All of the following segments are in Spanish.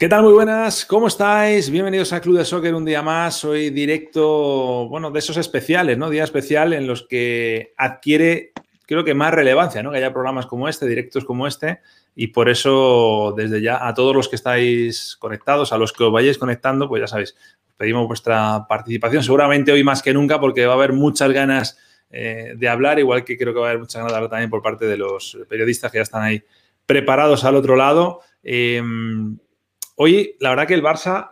¿Qué tal? Muy buenas, ¿cómo estáis? Bienvenidos a Club de Soccer un día más. Hoy directo, bueno, de esos especiales, ¿no? Día especial en los que adquiere, creo que más relevancia, ¿no? Que haya programas como este, directos como este. Y por eso, desde ya, a todos los que estáis conectados, a los que os vayáis conectando, pues ya sabéis, pedimos vuestra participación. Seguramente hoy más que nunca, porque va a haber muchas ganas eh, de hablar, igual que creo que va a haber muchas ganas de hablar también por parte de los periodistas que ya están ahí preparados al otro lado. Eh, Hoy, la verdad que el Barça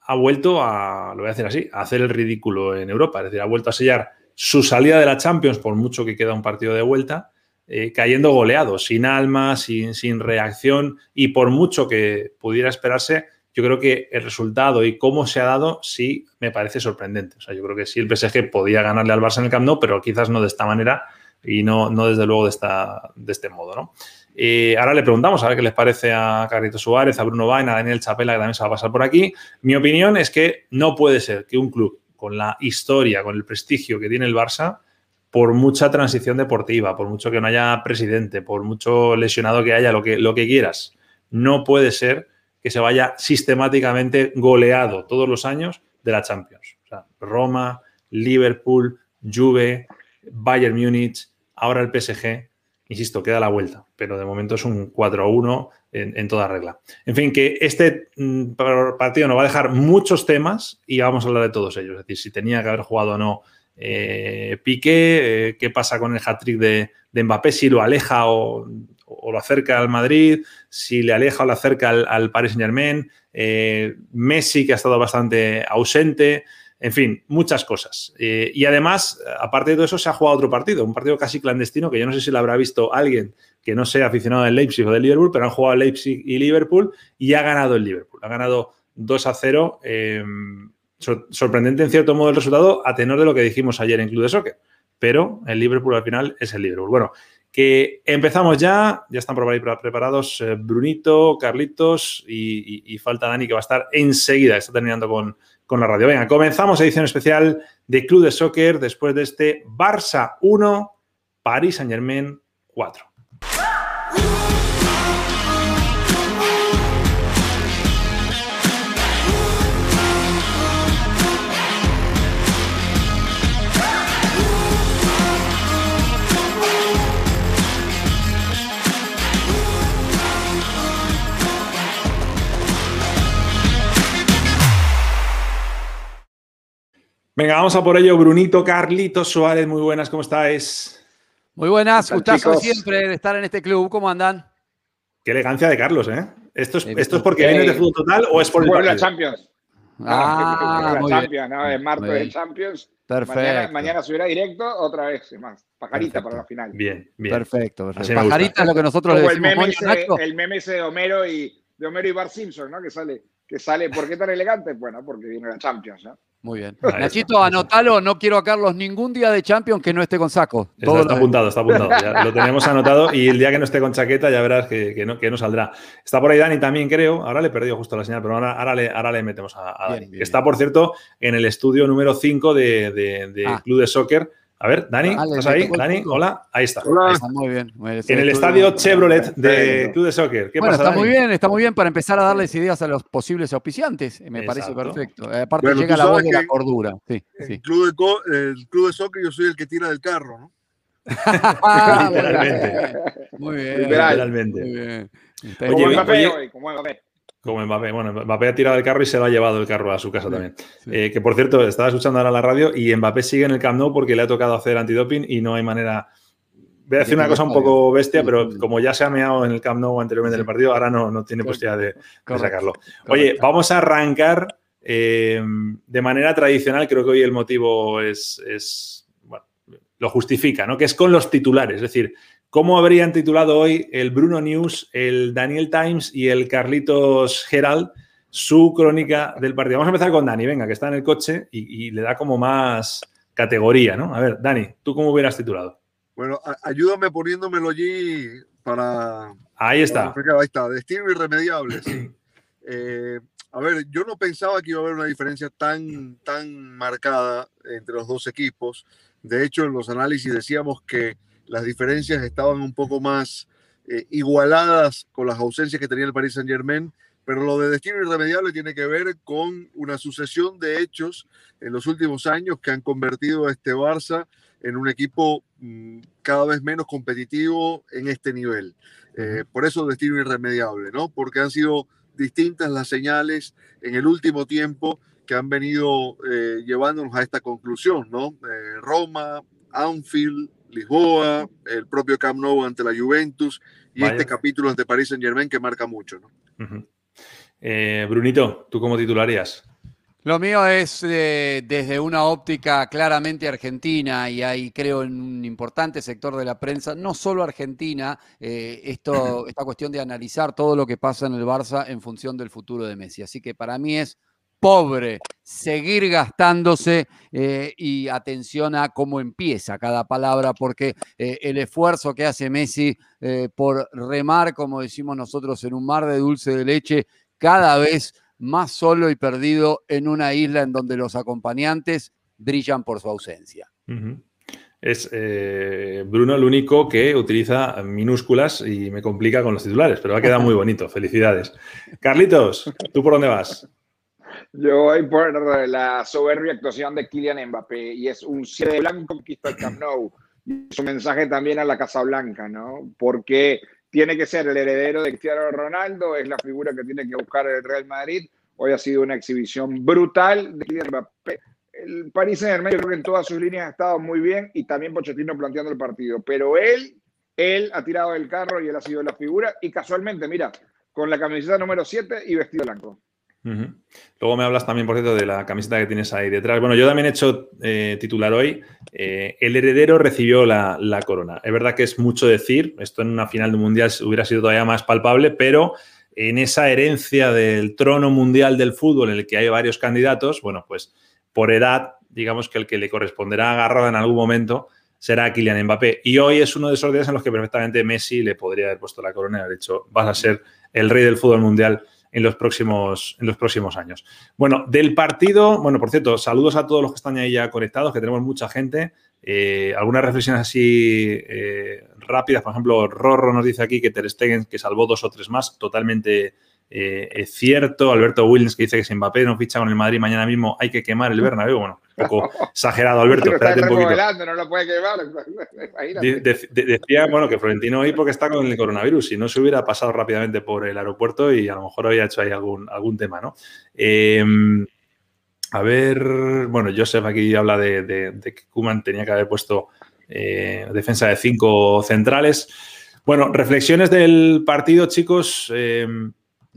ha vuelto a, lo voy a decir así, a hacer el ridículo en Europa. Es decir, ha vuelto a sellar su salida de la Champions, por mucho que queda un partido de vuelta, eh, cayendo goleado, sin alma, sin, sin reacción y por mucho que pudiera esperarse, yo creo que el resultado y cómo se ha dado sí me parece sorprendente. O sea, yo creo que sí el PSG podía ganarle al Barça en el Camp Nou, pero quizás no de esta manera y no, no desde luego de, esta, de este modo, ¿no? Eh, ahora le preguntamos a ver qué les parece a Carrito Suárez, a Bruno Vaina, a Daniel Chapela, que también se va a pasar por aquí. Mi opinión es que no puede ser que un club con la historia, con el prestigio que tiene el Barça, por mucha transición deportiva, por mucho que no haya presidente, por mucho lesionado que haya, lo que, lo que quieras, no puede ser que se vaya sistemáticamente goleado todos los años de la Champions. O sea, Roma, Liverpool, Juve, Bayern Múnich, ahora el PSG Insisto, queda la vuelta, pero de momento es un 4-1 en, toda regla. En fin, que este mm, partido nos va a dejar muchos temas y vamos a hablar de todos ellos. Es decir, si tenía que haber jugado o no eh, Piqué, eh, qué pasa con el hat-trick de, Mbappé, si lo aleja o, lo acerca al Madrid, si le aleja o lo acerca al, Paris Saint-Germain, eh, Messi, que ha estado bastante ausente. En fin, muchas cosas. Eh, y además, aparte de todo eso, se ha jugado otro partido, un partido casi clandestino, que yo no sé si lo habrá visto alguien que no sea aficionado del Leipzig o del Liverpool, pero han jugado Leipzig y Liverpool y ha ganado el Liverpool. Ha ganado 2 a 0. Em, sorprendente en cierto modo el resultado, a tenor de lo que dijimos ayer en Club de Soccer. Pero el Liverpool al final es el Liverpool. Bueno, que empezamos ya, ya están preparados eh, Brunito, Carlitos y, y, falta Dani que va a estar enseguida, está terminando con, con la radio. Venga, comenzamos edición especial de Club de Soccer después de este Barça 1, París Saint Germain 4. Venga, vamos a por ello. Brunito, Carlitos Suárez, muy buenas, ¿cómo estáis? Muy buenas, gustazo siempre de estar en este club. ¿Cómo andan? Qué elegancia de Carlos, ¿eh? ¿Esto es, esto es porque viene de fútbol total o es por el la Champions? Ah, no, la Champions, ¿no? Es martes de Champions. Perfecto. Mañana, mañana subirá directo otra vez, más. Pajarita para la final. Bien, bien. Perfecto, perfecto. Pajarita es lo que nosotros le decimos. El meme, ese, el meme ese de Homero y de Homero y Bart Simpson, ¿no? Que sale, que sale, ¿por qué tan elegante? Bueno, porque viene la Champions, ¿no? Muy bien. Nachito, anotalo, no quiero a Carlos ningún día de Champions que no esté con saco. Está, apuntado, está apuntado. lo tenemos anotado y el día que no esté con chaqueta ya verás que, no, que no saldrá. Está por ahí Dani también, creo. Ahora le he perdido justo la señal, pero ahora, ahora, le, ahora le metemos a, Dani. Está, por cierto, en el estudio número 5 de, de, ah. Club de Soccer a ver, Dani, ¿estás ahí? Dani, hola, ahí está. Hola. está muy bien. En el estadio Chevrolet de Club de Soccer. ¿Qué bueno, está muy bien, está muy bien para empezar a darles ideas a los posibles auspiciantes. Me parece perfecto. Eh, aparte llega la voz de la cordura. Sí, el, Club de, el Club de Soccer yo soy el que tira del carro, ¿no? Literalmente. Muy bien. Literalmente. Muy bien. Oye, como Mbappé hoy, como Mbappé. Como Mbappé. Bueno, Mbappé ha tirado el carro y se lo ha llevado el carro a su casa también. Eh, que por cierto, estaba escuchando ahora la radio y Mbappé sigue en el Camp Nou porque le ha tocado hacer antidoping y no hay manera. Voy a decir una cosa un poco bestia, pero como ya se ha meado en el Camp Nou anteriormente en el partido, ahora no, no tiene posibilidad de, sacarlo. Oye, vamos a arrancar eh, de manera tradicional. Creo que hoy el motivo es, es lo justifica, ¿no? Que es con los titulares. Es decir, ¿Cómo habrían titulado hoy el Bruno News, el Daniel Times y el Carlitos Herald su crónica del partido? Vamos a empezar con Dani, venga, que está en el coche y, le da como más categoría, ¿no? A ver, Dani, ¿tú cómo hubieras titulado? Bueno, ayúdame poniéndomelo allí para... Ahí está. ahí está, destino irremediable, sí. Eh, a ver, yo no pensaba que iba a haber una diferencia tan, tan marcada entre los dos equipos. De hecho, en los análisis decíamos que las diferencias estaban un poco más eh, igualadas con las ausencias que tenía el Paris Saint Germain, pero lo de destino irremediable tiene que ver con una sucesión de hechos en los últimos años que han convertido a este Barça en un equipo mm, cada vez menos competitivo en este nivel. Eh, por eso destino irremediable, ¿no? Porque han sido distintas las señales en el último tiempo que han venido eh, llevándonos a esta conclusión, ¿no? Roma, Anfield, Lisboa, el propio Camp Nou ante la Juventus y este capítulo ante Paris Saint Germain que marca mucho. ¿no? Eh, Brunito, ¿tú cómo titularías? Lo mío es eh, desde una óptica claramente argentina y hay creo en un importante sector de la prensa, no solo argentina, eh, esto, esta cuestión de analizar todo lo que pasa en el Barça en función del futuro de Messi. Así que para mí es pobre, seguir gastándose eh, y atención a cómo empieza cada palabra, porque eh, el esfuerzo que hace Messi eh, por remar, como decimos nosotros, en un mar de dulce de leche, cada vez más solo y perdido en una isla en donde los acompañantes brillan por su ausencia. Es Bruno el único que utiliza minúsculas y me complica con los titulares, pero ha quedado muy bonito. Felicidades. Carlitos, ¿tú por dónde vas? Yo voy por la soberbia actuación de Kylian Mbappé y es un cierre blanco conquista el Camp Nou. Y es un mensaje también a la Casa Blanca, ¿no? Porque tiene que ser el heredero de Cristiano Ronaldo, es la figura que tiene que buscar el Real Madrid. Hoy ha sido una exhibición brutal de Kylian Mbappé. El París en el medio creo que en todas sus líneas ha estado muy bien y también Pochettino planteando el partido. Pero él, él ha tirado del carro y él ha sido la figura y casualmente, mira, con la camiseta número 7 y vestido blanco. Luego me hablas también, por cierto, de la camiseta que tienes ahí detrás. Bueno, yo también he hecho eh, titular hoy. Eh, el heredero recibió la, corona. Es verdad que es mucho decir, esto en una final de mundial hubiera sido todavía más palpable, pero en esa herencia del trono mundial del fútbol en el que hay varios candidatos, bueno, pues por edad, digamos que el que le corresponderá agarrado en algún momento será Kylian Mbappé. Y hoy es uno de esos días en los que perfectamente Messi le podría haber puesto la corona y haber dicho, vas a ser el rey del fútbol mundial en los próximos, en los próximos años. Bueno, del partido, bueno, por cierto, saludos a todos los que están ahí ya conectados, que tenemos mucha gente. Eh, algunas reflexiones así eh, rápidas, por ejemplo, Rorro nos dice aquí que Ter Stegen, que salvó dos o tres más, totalmente eh, es cierto, Alberto Williams que dice que si Mbappé no ficha con el Madrid mañana mismo hay que quemar el Bernabéu. Bueno, un poco exagerado, Alberto. Espérate un poquito. No lo puede quemar. decía, bueno, que Florentino hoy porque está con el coronavirus. Si no se hubiera pasado rápidamente por el aeropuerto y a lo mejor había hecho ahí algún, algún tema, ¿no? Em, a ver, bueno, Joseph aquí habla de, que Kuman tenía que haber puesto eh, defensa de cinco centrales. Bueno, reflexiones del partido, chicos.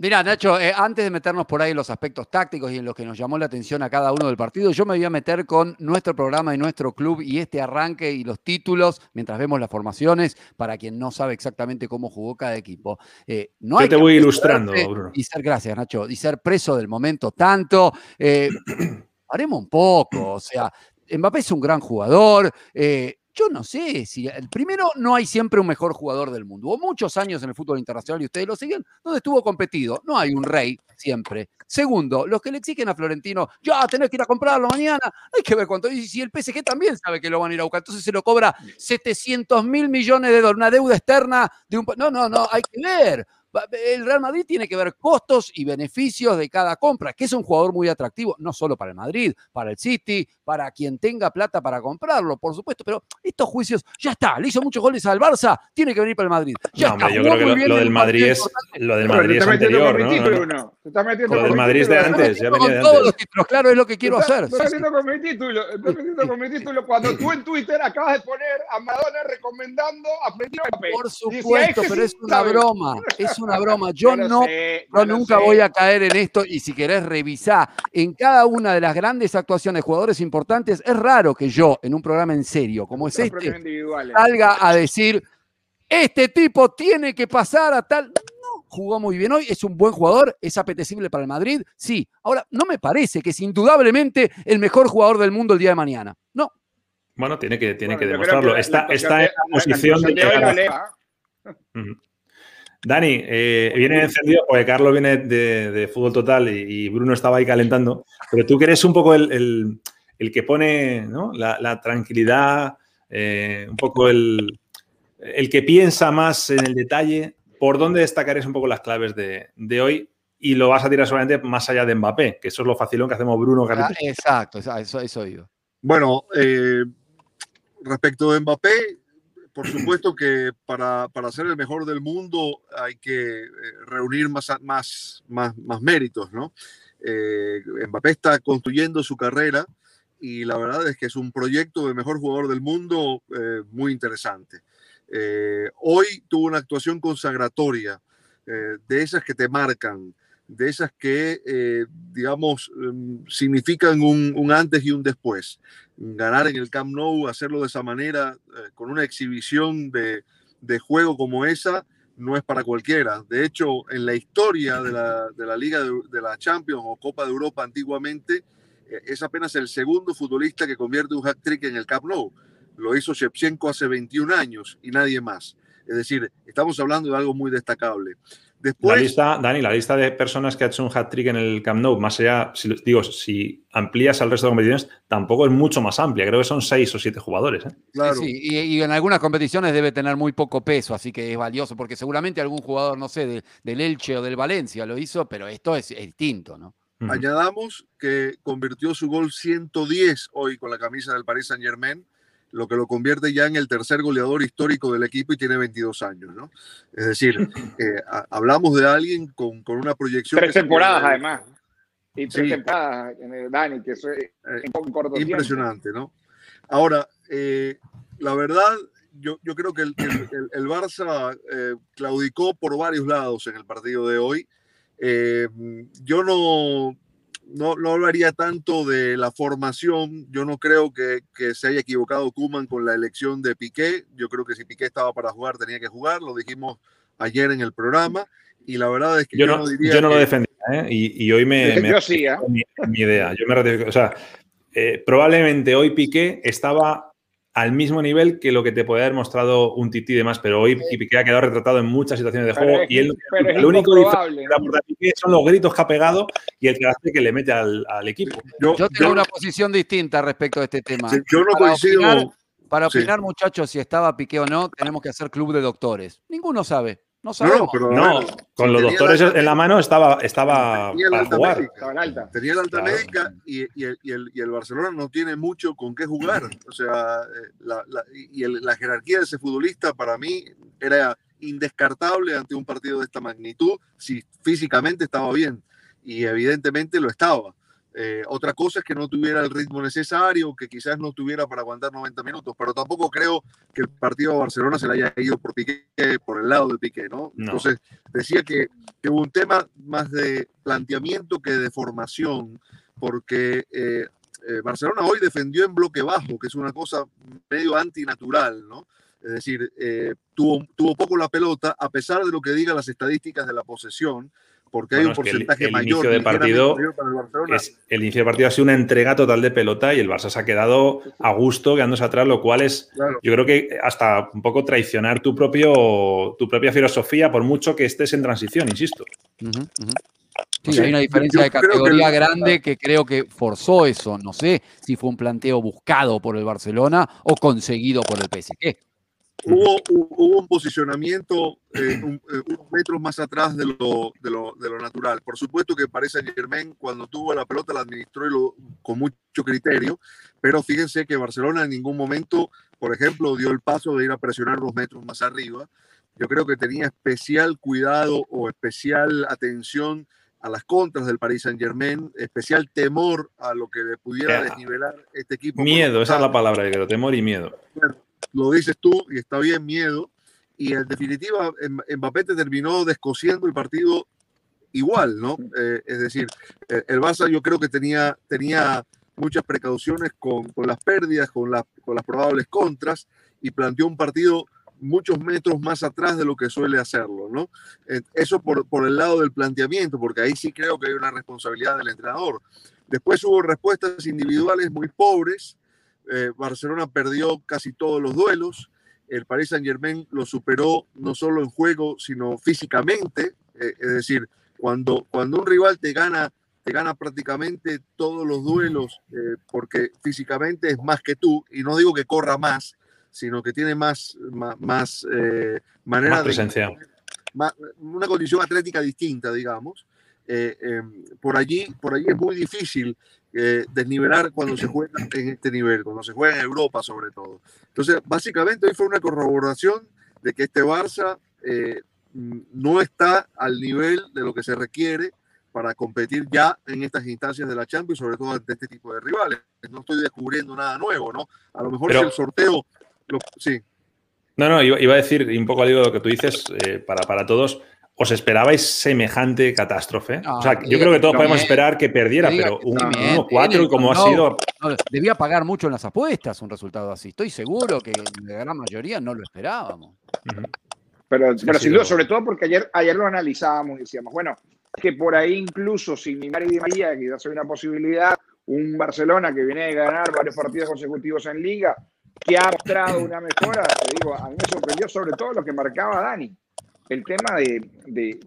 Mira, Nacho, eh, antes de meternos por ahí en los aspectos tácticos y en lo que nos llamó la atención a cada uno del partido, yo me voy a meter con nuestro programa y nuestro club y este arranque y los títulos mientras vemos las formaciones para quien no sabe exactamente cómo jugó cada equipo. Eh, no yo te voy ilustrando, Bruno. Y ser, gracias, Nacho, y ser preso del momento tanto. Eh, haremos un poco, o sea, Mbappé es un gran jugador. Eh, yo no sé si el primero no hay siempre un mejor jugador del mundo. Hubo muchos años en el fútbol internacional y ustedes lo siguen, donde estuvo competido. No hay un rey siempre. Segundo, los que le exigen a Florentino, ya tenés que ir a comprarlo mañana, hay que ver cuánto. Y si el PSG también sabe que lo van a ir a buscar, entonces se lo cobra 700 mil millones de dólares, una deuda externa de un. No, no, no, hay que ver el Real Madrid tiene que ver costos y beneficios de cada compra, que es un jugador muy atractivo, no solo para el Madrid, para el City, para quien tenga plata para comprarlo, por supuesto, pero estos juicios, ya está, le hizo muchos goles al Barça, tiene que venir para el Madrid. Ya no, yo creo que lo, del Madrid es, lo del Madrid es anterior, ¿no? Te estás metiendo lo del Madrid es de antes, ya venía de antes. Todos los títulos, claro, es lo que quiero hacer. Estás metiendo con mi título, estás metiendo con mi título cuando tú en Twitter acabas de poner a Madonna recomendando a Florentino Por supuesto, pero es una broma, es una broma. Yo no, nunca voy a caer en esto y si querés revisar en cada una de las grandes actuaciones de jugadores importantes, es raro que yo en un programa en serio como es este salga a decir, este tipo tiene que pasar a tal... No, jugó muy bien hoy, es un buen jugador, es apetecible para el Madrid, sí. Ahora, no me parece que es indudablemente el mejor jugador del mundo el día de mañana. No, Bueno, tiene que, tiene que demostrarlo. está, está en la posición de... Dani, eh, viene encendido porque Carlos viene de, fútbol total y, Bruno estaba ahí calentando, pero tú que eres un poco el, que pone la, tranquilidad, eh, un poco el, que piensa más en el detalle, ¿por dónde destacarías un poco las claves de, hoy? Y lo vas a tirar solamente más allá de Mbappé, que eso es lo facilón que hacemos Bruno. Ah, exacto, eso, eso digo. Bueno, eh, respecto de Mbappé, por supuesto que para, para, ser el mejor del mundo hay que eh, reunir más, más, más, más méritos, ¿no? Eh, Mbappé está construyendo su carrera y la verdad es que es un proyecto de mejor jugador del mundo eh, muy interesante. hoy tuvo una actuación consagratoria, de esas que te marcan, de esas que, eh, digamos, em, significan un, antes y un después. Ganar en el Camp Nou, hacerlo de esa manera, eh, con una exhibición de, juego como esa, no es para cualquiera. De hecho, en la historia de la, Liga de, la Champions o Copa de Europa antiguamente, eh, es apenas el segundo futbolista que convierte un hat-trick en el Camp Nou. Lo hizo Shevchenko hace 21 años y nadie más. Es decir, estamos hablando de algo muy destacable la lista, Dani, la lista de personas que ha hecho un hat-trick en el Camp Nou, más allá, si, digo, si amplías al resto de competiciones, tampoco es mucho más amplia. Creo que son seis o siete jugadores. ¿eh? Claro. Sí, Y, en algunas competiciones debe tener muy poco peso, así que es valioso, porque seguramente algún jugador, no sé, del Elche o del Valencia lo hizo, pero esto es, distinto, ¿no? Añadamos que convirtió su gol 110 hoy con la camisa del Paris Saint Germain lo que lo convierte ya en el tercer goleador histórico del equipo y tiene 22 años, ¿no? Es decir, eh, hablamos de alguien con, con una proyección... Tres temporadas, además. Y tres temporadas, Dani, que eso es eh, Impresionante, ¿no? Ahora, eh, la verdad, yo, yo, creo que el, el, el Barça claudicó por varios lados en el partido de hoy. yo no, no, no hablaría tanto de la formación. Yo no creo que, que, se haya equivocado Kuman con la elección de Piqué. Yo creo que si Piqué estaba para jugar, tenía que jugar. Lo dijimos ayer en el programa. Y la verdad es que yo, no, yo no lo defendía. ¿eh? Y, y, hoy me. me yo sí, ¿eh? mi, mi, idea. Yo me O sea, eh, probablemente hoy Piqué estaba al mismo nivel que lo que te puede haber mostrado un Titi y demás, pero hoy Piqué ha quedado retratado en muchas situaciones de juego y él, el único diferente son los gritos que ha pegado y el que hace que le mete al, equipo. Yo, tengo una posición distinta respecto a este tema. yo no para coincido. Opinar, para opinar, muchachos, si estaba Piqué o no, tenemos que hacer club de doctores. Ninguno sabe. No sabemos. No, con los doctores en la mano estaba, estaba para jugar. Tenía la alta médica y, el, Barcelona no tiene mucho con qué jugar. O sea, eh, la, y la jerarquía de ese futbolista para mí era indescartable ante un partido de esta magnitud si físicamente estaba bien. Y evidentemente lo estaba. Eh, otra cosa es que no tuviera el ritmo necesario, que quizás no tuviera para aguantar 90 minutos, pero tampoco creo que el partido de Barcelona se le haya ido por Piqué, por el lado de Piqué, ¿no? Entonces, decía que, que, hubo un tema más de planteamiento que de formación, porque eh, eh, Barcelona hoy defendió en bloque bajo, que es una cosa medio antinatural, ¿no? Es decir, tuvo, tuvo poco la pelota, a pesar de lo que digan las estadísticas de la posesión, porque hay un porcentaje el, mayor, inicio de partido el, inicio de partido ha sido una entrega total de pelota y el Barça se ha quedado a gusto quedándose atrás, lo cual es, yo creo que hasta un poco traicionar tu, propio, tu propia filosofía, por mucho que estés en transición, insisto. Sí, hay una diferencia de categoría grande que creo que forzó eso. No sé si fue un planteo buscado por el Barcelona o conseguido por el PSG. Hubo, hubo, un posicionamiento eh, eh, unos metros más atrás de lo, de, lo, de lo, natural. Por supuesto que parece Germain cuando tuvo la pelota la administró lo, con mucho criterio, pero fíjense que Barcelona en ningún momento, por ejemplo, dio el paso de ir a presionar los metros más arriba. Yo creo que tenía especial cuidado o especial atención a las contras del Paris Saint Germain, especial temor a lo que le pudiera desnivelar este equipo. Miedo, esa es la palabra, creo, temor y miedo lo dices tú y está bien miedo. Y en definitiva, Mbappé te terminó descosiendo el partido igual, ¿no? Eh, es decir, el Barça yo creo que tenía, tenía muchas precauciones con, con las pérdidas, con, con las probables contras y planteó un partido muchos metros más atrás de lo que suele hacerlo, ¿no? Eh, eso por, por el lado del planteamiento, porque ahí sí creo que hay una responsabilidad del entrenador. Después hubo respuestas individuales muy pobres, eh, Barcelona perdió casi todos los duelos, el Paris Saint Germain lo superó no solo en juego, sino físicamente, eh, es decir, cuando, cuando un rival te gana, te gana prácticamente todos los duelos eh, porque físicamente es más que tú, y no digo que corra más, sino que tiene más, más, más manera más presencia. de... una condición atlética distinta, digamos. Em, por, allí, por allí es muy difícil eh, desnivelar cuando se juega en este nivel, cuando se juega en Europa sobre todo. Entonces, básicamente hoy fue una corroboración de que este Barça eh, no está al nivel de lo que se requiere para competir ya en estas instancias de la Champions, sobre todo ante este tipo de rivales. No estoy descubriendo nada nuevo, ¿no? A lo mejor si el sorteo... sí. No, no, iba, a decir, un poco al hilo de lo que tú dices, eh, para, para todos, ¿Os esperabais semejante catástrofe? o sea, yo creo que todos podemos esperar que perdiera, pero un 1-4 como ha sido. debía pagar mucho en las apuestas un resultado así. Estoy seguro que la gran mayoría no lo esperábamos. Pero, pero sin duda, sobre todo porque ayer, ayer lo analizábamos y decíamos, bueno, que por ahí incluso sin Neymar y Di María, quizás hay una posibilidad, un Barcelona que viene de ganar varios partidos consecutivos en Liga, que ha mostrado una mejora, te digo, a mí me sorprendió sobre todo lo que marcaba Dani el tema de,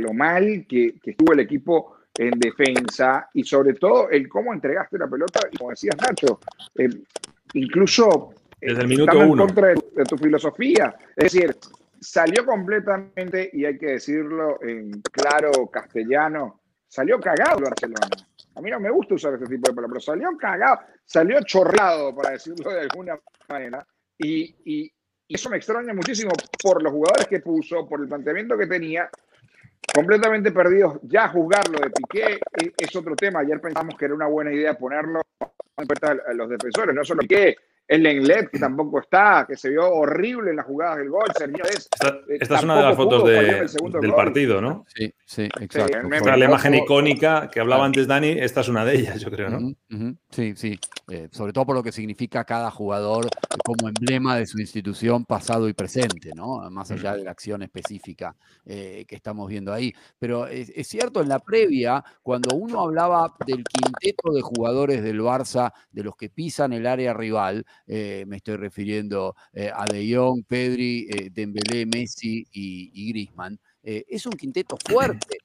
lo, mal que, estuvo el equipo en defensa y sobre todo el cómo entregaste la pelota, y como decías Nacho, eh, incluso eh, desde el minuto uno. en contra de, tu filosofía. Es decir, salió completamente, y hay que decirlo en claro castellano, salió cagado el Barcelona. A mí no me gusta usar este tipo de palabras, pero salió cagado, salió chorrado, para decirlo de alguna manera, y, y eso me extraña muchísimo por los jugadores que puso, por el planteamiento que tenía, completamente perdidos. Ya juzgarlo de Piqué es, otro tema. Ayer pensamos que era una buena idea ponerlo a los defensores, no solo Piqué, el Lenglet, que tampoco está, que se vio horrible en las jugadas del gol. esta, esta es una de las fotos del partido, ¿no? Sí, sí, exacto. la imagen icónica que hablaba antes Dani, esta es una de ellas, yo creo, ¿no? Sí, sí. Eh, sobre todo por lo que significa cada jugador como emblema de su institución pasado y presente, ¿no? Más allá de la acción específica eh, que estamos viendo ahí. Pero es, es cierto, en la previa, cuando uno hablaba del quinteto de jugadores del Barça, de los que pisan el área rival, eh, me estoy refiriendo eh, a De Jong, Pedri, eh, Dembélé, Messi y, y Griezmann. Es un quinteto fuerte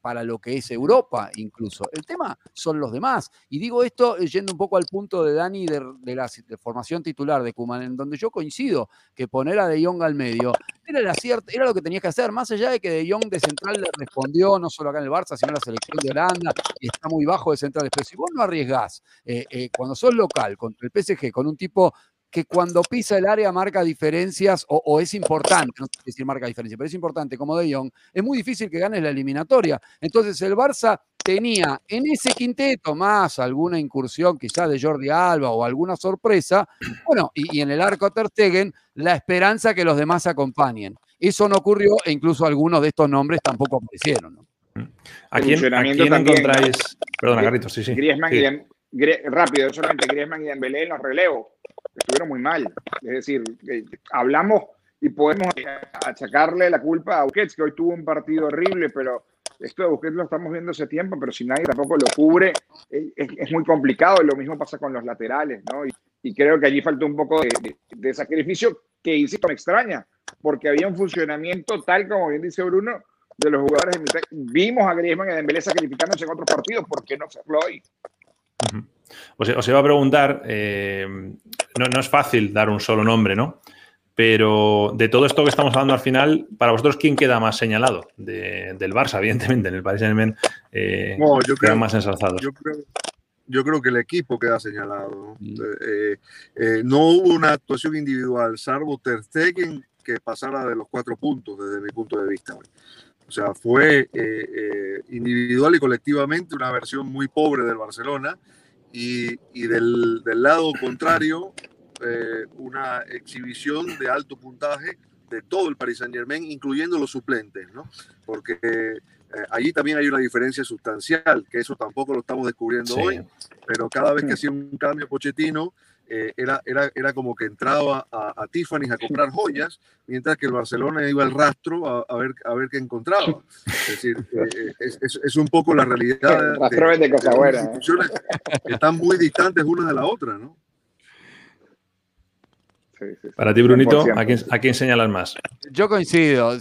para lo que es Europa incluso. El tema son los demás. Y digo esto yendo un poco al punto de Dani de, la formación titular de Kuman, en donde yo coincido que poner a De Jong al medio era, era lo que tenías que hacer, más allá de que De Jong de central le respondió, no solo acá en el Barça, sino en la selección de Holanda, y está muy bajo de central. Pero si vos no arriesgás cuando sos local contra el PSG con un tipo que cuando pisa el área marca diferencias o, es importante, no sé decir marca diferencia, pero es importante como De Jong, es muy difícil que ganes la eliminatoria. Entonces el Barça tenía en ese quinteto más alguna incursión quizás de Jordi Alba o alguna sorpresa, bueno, y, en el arco Ter Stegen, la esperanza que los demás acompañen. Eso no ocurrió e incluso algunos de estos nombres tampoco aparecieron. ¿no? ¿A quién, encontráis? Perdona, Carlitos, sí, sí. Griezmann, rápido, solamente Griezmann y Dembélé en los relevos estuvieron muy mal. Es decir, eh, hablamos y podemos achacarle la culpa a Busquets, que hoy tuvo un partido horrible, pero esto de Busquets lo estamos viendo hace tiempo, pero si nadie tampoco lo cubre, eh, es, muy complicado. Lo mismo pasa con los laterales, ¿no? Y, creo que allí faltó un poco de, sacrificio que, insisto, me extraña, porque había un funcionamiento tal como bien dice Bruno, de los jugadores. Vimos a Griezmann y a Dembélé sacrificándose en otros partidos, ¿por qué no hacerlo hoy? Os, iba a preguntar, eh, no, es fácil dar un solo nombre, ¿no? Pero de todo esto que estamos hablando al final, para vosotros, ¿quién queda más señalado? del Barça, evidentemente, en el Paris Saint-Germain eh, yo creo, más ensalzados. Yo creo, que el equipo queda señalado. Eh, eh, no hubo una actuación individual, salvo Ter Stegen, que pasara de los cuatro puntos desde mi punto de vista. O sea, fue individual y colectivamente una versión muy pobre del Barcelona y, y del, del, lado contrario, eh, una exhibición de alto puntaje de todo el Paris Saint Germain, incluyendo los suplentes, ¿no? Porque eh, allí también hay una diferencia sustancial, que eso tampoco lo estamos descubriendo hoy, pero cada vez que hacía un cambio Pochettino, eh, era, era, era como que entraba a, a Tiffany a comprar joyas, mientras que el Barcelona iba al rastro a, ver, a ver qué encontraba. Es decir, eh, eh, es, es, un poco la realidad. de, de cosas buenas. Que están muy distantes una de la otra, ¿no? Para ti, Brunito, ¿a quién, ¿a quién, señalas más? Yo coincido.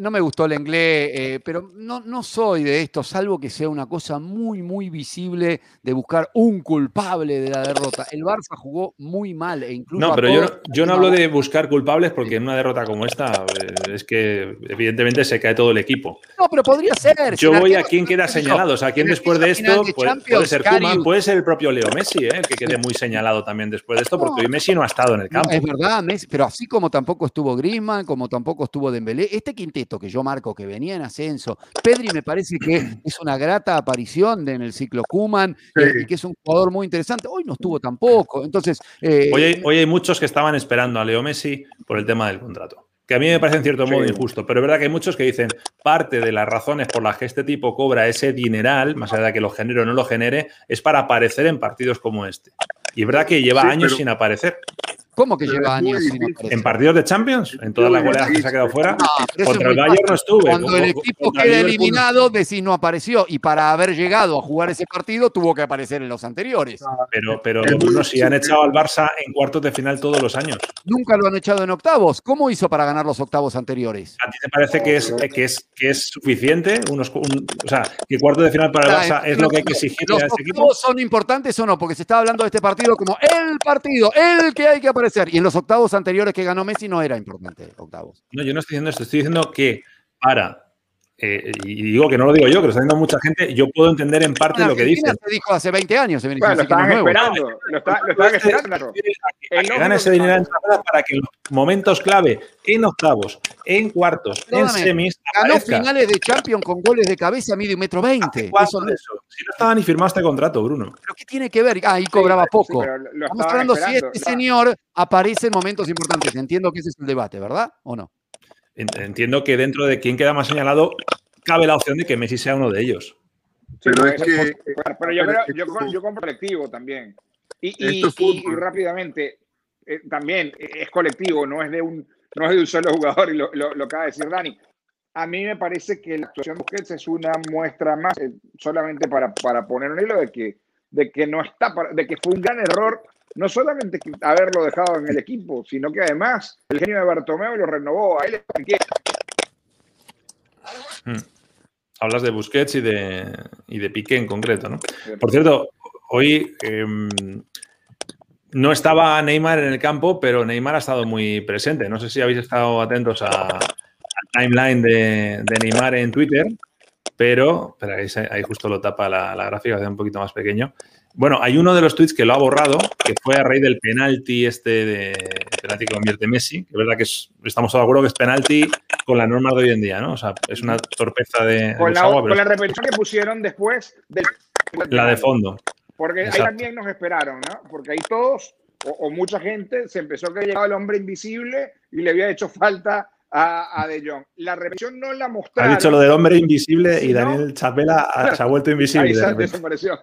No me gustó el inglés, eh, pero no, no soy de esto, salvo que sea una cosa muy, muy visible de buscar un culpable de la derrota. El Barça jugó muy mal e incluso. No, pero yo, no, yo no hablo de buscar culpables porque en una derrota como esta eh, es que evidentemente se cae todo el equipo. No, pero podría ser. Yo voy a quién queda señalado. O sea, quién después de esto puede, ser Kuman, puede ser el propio Leo Messi, eh, que quede muy señalado también después de esto, porque hoy Messi no ha estado en el campo verdad, pero así como tampoco estuvo Griezmann, como tampoco estuvo Dembélé, este quinteto que yo marco que venía en ascenso, Pedri me parece que es una grata aparición en el ciclo Kuman eh, y que es un jugador muy interesante. Hoy no estuvo tampoco, entonces... Eh, hoy, hay, hoy hay muchos que estaban esperando a Leo Messi por el tema del contrato que a mí me parece en cierto modo injusto, pero es verdad que hay muchos que dicen parte de las razones por las que este tipo cobra ese dineral, más allá de que lo genere o no lo genere, es para aparecer en partidos como este. Y es verdad que lleva años sin aparecer. ¿Cómo que lleva años sin aparecer? En partidos de Champions, en todas las goleadas que se ha quedado fuera. contra el Bayern no estuve. Cuando el equipo queda eliminado, decís no apareció. Y para haber llegado a jugar ese partido, tuvo que aparecer en los anteriores. Pero, pero no, si han echado al Barça en cuartos de final todos los años. Nunca lo han echado en octavos. ¿Cómo hizo para ganar los octavos anteriores? ¿A ti te parece que es, que es, que es suficiente? Unos, o sea, que cuartos de final para el Barça es lo que hay que exigir a ese equipo. ¿Son importantes o no? Porque se está hablando de este partido como el partido, el que hay que aparecer. Y en los octavos anteriores que ganó Messi no era importante, octavos. No, yo no estoy diciendo esto, estoy diciendo que para eh, y digo que no lo digo yo, que lo está diciendo mucha gente, yo puedo entender en parte lo que dicen. Se dijo hace 20 años. Se bueno, lo estaban esperando. Lo, está, lo estaban esperando. Que gane ese dinero en para que en los momentos clave, en octavos, en cuartos, en semis. Ganó finales de Champions con goles de cabeza, medio metro veinte. Eso, eso? Si no estaba ni firmado este contrato, Bruno. ¿Pero qué tiene que ver? Ah, ahí cobraba poco. Estamos hablando si este señor aparece en momentos importantes. Entiendo que ese es el debate, ¿verdad? ¿O no? Entiendo que dentro de quién queda más señalado, cabe la opción de que Messi sea uno de ellos. pero es que. Pero yo, yo, yo compro colectivo también. Y, rápidamente, eh, también es colectivo, no es de un, no es de un solo jugador, y lo, lo, acaba de decir Dani. A mí me parece que la actuación de Busquets es una muestra más, eh, solamente para, para poner un hilo de que, de que no está, de que fue un gran error no solamente haberlo dejado en el equipo, sino que además el genio de Bartomeu lo renovó. A él hmm. Hablas de Busquets y de, y de Piqué en concreto, ¿no? Por cierto, hoy em, no estaba Neymar en el campo, pero Neymar ha estado muy presente. No sé si habéis estado atentos a, al timeline de, Neymar en Twitter, pero, pero ahí, justo lo tapa la, la gráfica, hace un poquito más pequeño. Bueno, hay uno de los tweets que lo ha borrado, que fue a raíz del penalti este de penalti que convierte Messi, que es verdad que estamos todos de acuerdo que es penalti con las normas de hoy en día, ¿no? O sea, es una torpeza de. Con, la, con la repetición que pusieron después del. La de fondo. Porque ahí también nos esperaron, ¿no? Porque ahí todos, o, mucha gente, se empezó a que llegaba el hombre invisible y le había hecho falta a, De Jong. La repetición no la mostraron. Ha dicho lo del hombre invisible y Daniel Chapela se ha vuelto invisible. Ahí desapareció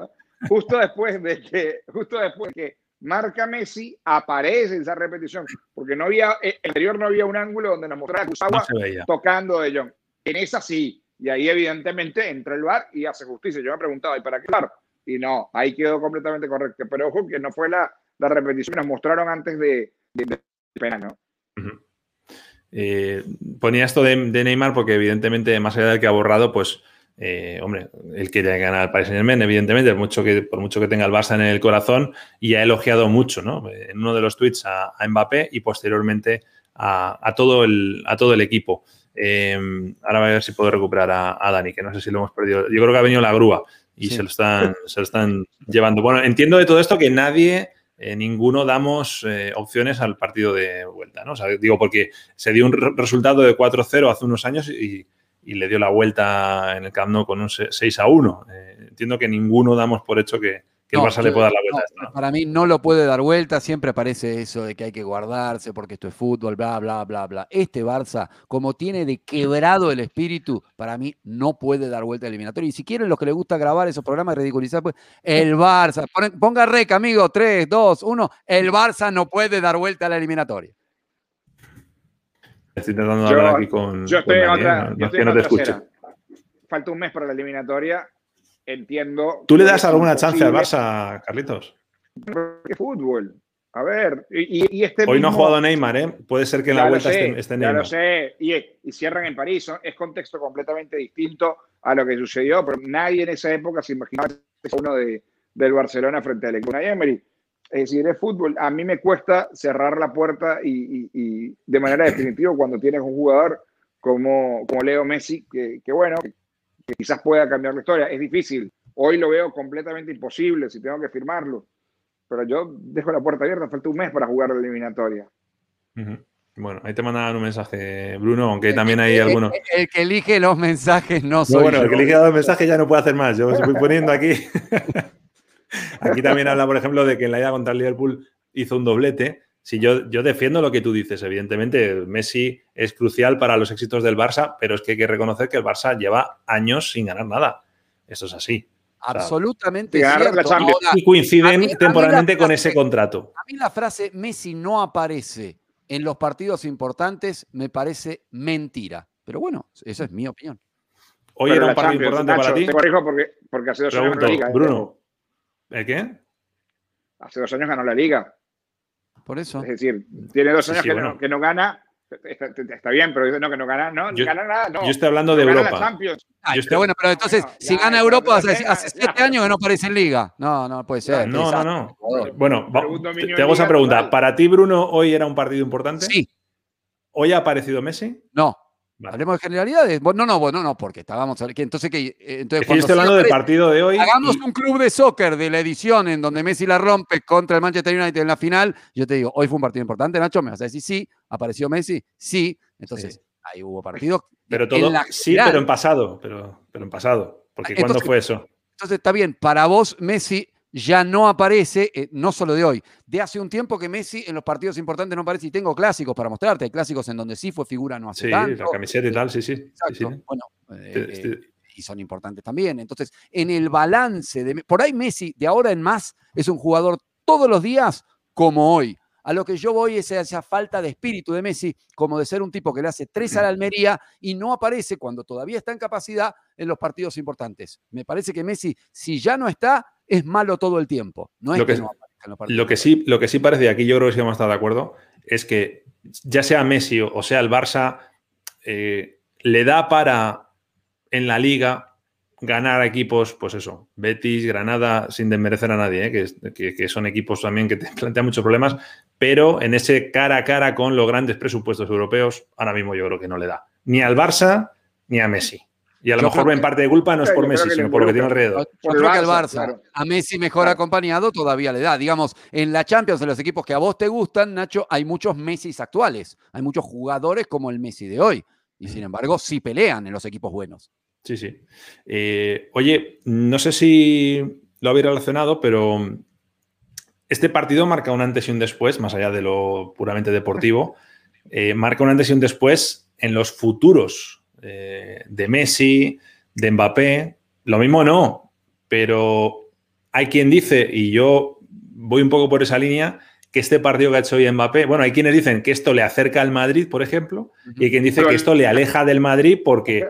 justo después de que, justo después que marca Messi, aparece esa repetición, porque no había, eh, el anterior no había un ángulo donde nos mostrara Kusawa tocando de John. En esa sí, y ahí evidentemente entra el bar y hace justicia. Yo me preguntaba, ¿y para qué bar? Y no, ahí quedó completamente correcto. Pero ojo que no fue la, la repetición que nos mostraron antes de, de, pena, ¿no? Eh, ponía esto de, de, Neymar porque evidentemente, más allá del que ha borrado, pues eh, hombre, él quiere ganar al Paris Saint Germain, evidentemente, por mucho, que, por mucho que tenga el Barça en el corazón, y ha elogiado mucho, ¿no? En uno de los tweets a, Mbappé y posteriormente a, todo, el, a todo el equipo. Eh, ahora voy a ver si puedo recuperar a, Dani, que no sé si lo hemos perdido. Yo creo que ha venido la grúa y se, lo están, se lo están llevando. Bueno, entiendo de todo esto que nadie, eh, ninguno damos opciones al partido de vuelta, ¿no? O sea, digo, porque se dio un resultado de 4-0 hace unos años y y le dio la vuelta en el Camp Nou con un 6 a 1. Eh, entiendo que ninguno damos por hecho que, el Barça le pueda dar la vuelta. para mí no lo puede dar vuelta, siempre aparece eso de que hay que guardarse porque esto es fútbol, bla, bla, bla, bla. Este Barça, como tiene de quebrado el espíritu, para mí no puede dar vuelta eliminatoria. Y si quieren los que les gusta grabar esos programas y ridiculizar, pues el Barça, ponga rec, amigo, 3, 2, 1, el Barça no puede dar vuelta a la eliminatoria. Estoy intentando hablar aquí con. Yo estoy en otra. No, yo no te escucho. Falta un mes para la eliminatoria. Entiendo. ¿Tú le das alguna chance al Barça, Carlitos? ¿Qué fútbol? A ver, y, este Hoy no ha jugado Neymar, ¿eh? Puede ser que en la vuelta esté, Neymar. Ya lo sé, y, cierran en París. Es contexto completamente distinto a lo que sucedió, pero nadie en esa época se imaginaba uno de, del Barcelona frente al equipo Emery. Es decir, es fútbol. A mí me cuesta cerrar la puerta y, de manera definitiva cuando tienes un jugador como, como Leo Messi, que, bueno, que quizás pueda cambiar la historia. Es difícil. Hoy lo veo completamente imposible si tengo que firmarlo pero yo dejo la puerta abierta, falta un mes para jugar la eliminatoria. Bueno, ahí te mandaban un mensaje, Bruno, aunque también hay algunos. El, que elige los mensajes no soy Bueno, el que elige los mensajes ya no puede hacer más. Yo os voy poniendo aquí. aquí también habla, por ejemplo, de que en la ida contra el Liverpool hizo un doblete. Si yo, yo defiendo lo que tú dices, evidentemente, Messi es crucial para los éxitos del Barça, pero es que hay que reconocer que el Barça lleva años sin ganar nada. Eso es así. Absolutamente cierto. y coinciden temporalmente con ese contrato. A mí la frase Messi no aparece en los partidos importantes me parece mentira. Pero bueno, esa es mi opinión. Hoy era un partido importante para ti. Te corrijo porque, porque la liga. ¿eh? Bruno, ¿el qué? Hace dos años ganó la liga. Por eso. Es decir, tiene dos años que, que no gana Está, bien, pero no, que no gana, no, yo, gana nada, no. Yo estoy hablando de Europa. yo bueno, pero entonces, si gana Europa, hace, siete años que no aparece en Liga. No, no puede ser. No, no, no. Bueno, te, hago esa pregunta. ¿Para ti, Bruno, hoy era un partido importante? Sí. ¿Hoy ha aparecido Messi? No. Hablemos de generalidades. No, no, bueno, no, porque estábamos. Entonces, que, eh, entonces estoy hablando del partido de hoy. Hagamos un club de soccer de la edición en donde Messi la rompe contra el Manchester United en la final. Yo te digo, hoy fue un partido importante, Nacho. Me vas a decir sí. ¿Apareció Messi? Sí. Entonces, ahí hubo partidos. Pero todo. sí, pero en pasado. Pero, pero en pasado. Porque ¿cuándo fue eso? Entonces, está bien. Para vos, Messi ya no aparece, eh, no solo de hoy, de hace un tiempo que Messi en los partidos importantes no aparece y tengo clásicos para mostrarte, hay clásicos en donde sí fue figura no hace sí, tanto. la camiseta y tal, sí, sí. Exacto. Bueno, eh, eh, y son importantes también. Entonces, en el balance de... Por ahí Messi, de ahora en más, es un jugador todos los días como hoy. A lo que yo voy es a esa falta de espíritu de Messi, como de ser un tipo que le hace tres a la Almería y no aparece cuando todavía está en capacidad en los partidos importantes. Me parece que Messi, si ya no está, es malo todo el tiempo. No es lo que, lo que sí, lo que sí parece, y aquí yo creo que sí vamos a estar de acuerdo, es que ya sea Messi o sea el Barça, eh, le da para en la liga ganar equipos, pues eso, Betis, Granada, sin desmerecer a nadie, eh, que, que, son equipos también que te plantean muchos problemas, pero en ese cara a cara con los grandes presupuestos europeos, ahora mismo yo creo que no le da. Ni al Barça ni a Messi. Y a lo mejor en parte de culpa no es por Messi, sino por lo que tiene alrededor. Yo creo que al Barça, a Messi mejor acompañado todavía le da. Digamos, en la Champions, de los equipos que a vos te gustan, Nacho, hay muchos Messi actuales. Hay muchos jugadores como el Messi de hoy. Y sin embargo, sí pelean en los equipos buenos. Sí, sí. Eh, oye, no sé si lo habéis relacionado, pero este partido marca un antes y un después, más allá de lo puramente deportivo, eh, marca un antes y un después en los futuros eh, de Messi, de Mbappé. Lo mismo no, pero hay quien dice, y yo voy un poco por esa línea, que este partido que ha hecho hoy Mbappé, bueno, hay quienes dicen que esto le acerca al Madrid, por ejemplo, y hay quien dice que esto le aleja del Madrid porque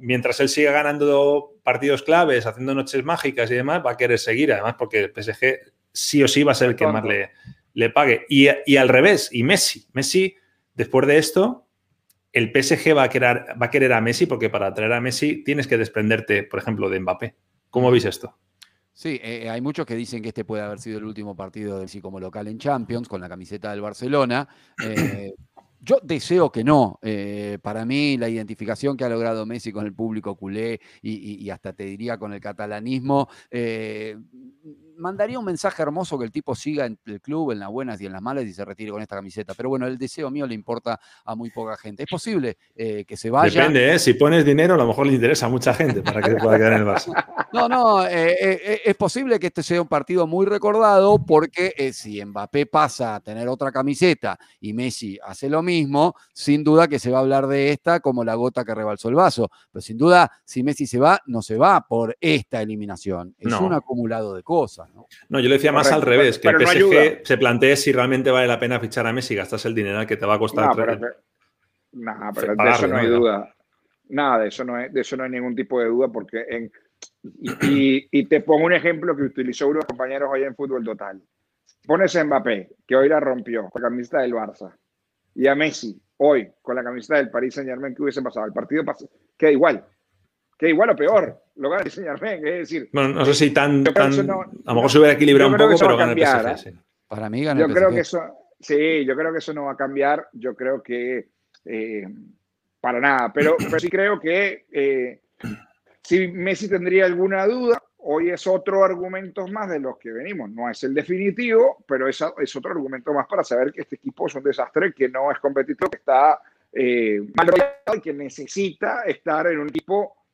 mientras él siga ganando partidos claves, haciendo noches mágicas y demás, va a querer seguir, además porque el PSG sí o sí va a ser el que más le, le pague. Y, y, al revés, y Messi, Messi, después de esto, el PSG va a, querer, va a querer a Messi porque para traer a Messi tienes que desprenderte, por ejemplo, de Mbappé. ¿Cómo veis esto? Sí, eh, hay muchos que dicen que este puede haber sido el último partido de Messi como local en Champions con la camiseta del Barcelona. Eh, yo deseo que no. Eh, para mí, la identificación que ha logrado Messi con el público culé y, hasta te diría con el catalanismo, mandaría un mensaje hermoso que el tipo siga en el club, en las buenas y en las malas y se retire con esta camiseta. Pero bueno, el deseo mío le importa a muy poca gente. Es posible eh, que se vaya. Depende, ¿eh? si pones dinero, a lo mejor le interesa a mucha gente para que se pueda quedar en el Barça. No, no, eh, es posible que este sea un partido muy recordado porque si Mbappé pasa a tener otra camiseta y Messi hace lo mismo, sin duda que se va a hablar de esta como la gota que rebalsó el vaso. Pero sin duda, si Messi se va, no se va por esta eliminación. Es un acumulado de cosas. ¿No? yo le decía más al revés, que el PSG se plantee si realmente vale la pena fichar a Messi y gastas el dinero que te va a costar. No, pero, de eso no hay duda. Nada, de eso no hay, de eso no hay ningún tipo de duda porque y, te pongo un ejemplo que utilizó unos compañeros hoy en Fútbol Total. pones a Mbappé, que hoy la rompió con la camiseta del Barça, y a Messi, hoy, con la camiseta del Paris Saint Germain, ¿qué hubiese pasado? El partido queda igual. Queda igual o peor. Lo gana el Saint Germain, es decir. Bueno, no sé si tan. tan a lo mejor se hubiera equilibrado un poco, pero gana el PSG. ¿eh? Para mí gana yo creo que eso. Sí, yo creo que eso no va a cambiar. Yo creo que. Eh, para nada. Pero, pero sí creo que. Eh, si Messi tendría alguna duda, hoy es otro argumento más de los que venimos. No es el definitivo, pero es, es otro argumento más para saber que este equipo es un desastre, que no es competitivo, que está eh, mal rodeado y que necesita estar en un equipo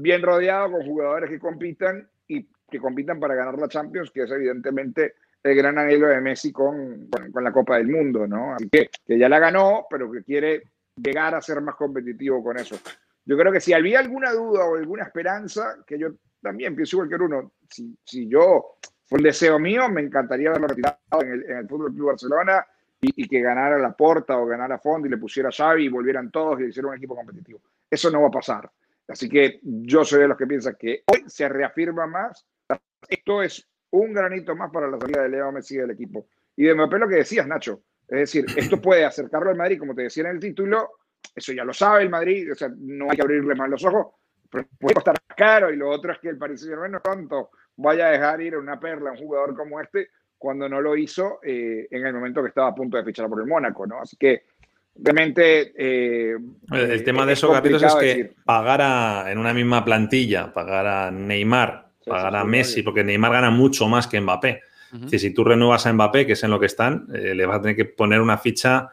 bien rodeado con jugadores que compitan y que compitan para ganar la Champions, que es evidentemente el gran anhelo de Messi con, con, la Copa del Mundo, ¿no? Así que, que ya la ganó, pero que quiere llegar a ser más competitivo con eso. Yo creo que si había alguna duda o alguna esperanza, que yo también pienso igual que uno, si, si yo, fue el deseo mío, me encantaría verlo retirado en el, en el Fútbol Club Barcelona y, que ganara la Porta o ganara Fondo y le pusiera Xavi y volvieran todos y hiciera un equipo competitivo. Eso no va a pasar. Así que yo soy de los que piensan que hoy se reafirma más. Esto es un granito más para la salida de Leo Messi del equipo. Y de Mbappé lo que decías, Nacho. Es decir, esto puede acercarlo al Madrid, como te decía en el título, eso ya lo sabe el Madrid, o sea, no hay que abrirle más los ojos, pero puede costar caro y lo otro es que el Paris Saint-Germain no tanto vaya a dejar ir una perla a un jugador como este cuando no lo hizo eh, en el momento que estaba a punto de fichar por el Mónaco, ¿no? Así que realmente... Eh, el tema de eso, Carlitos, es que pagar en una misma plantilla, pagar a Neymar, pagar a Messi, porque Neymar gana mucho más que Mbappé. si tú renuevas a Mbappé, que es en lo que están, eh, le vas a tener que poner una ficha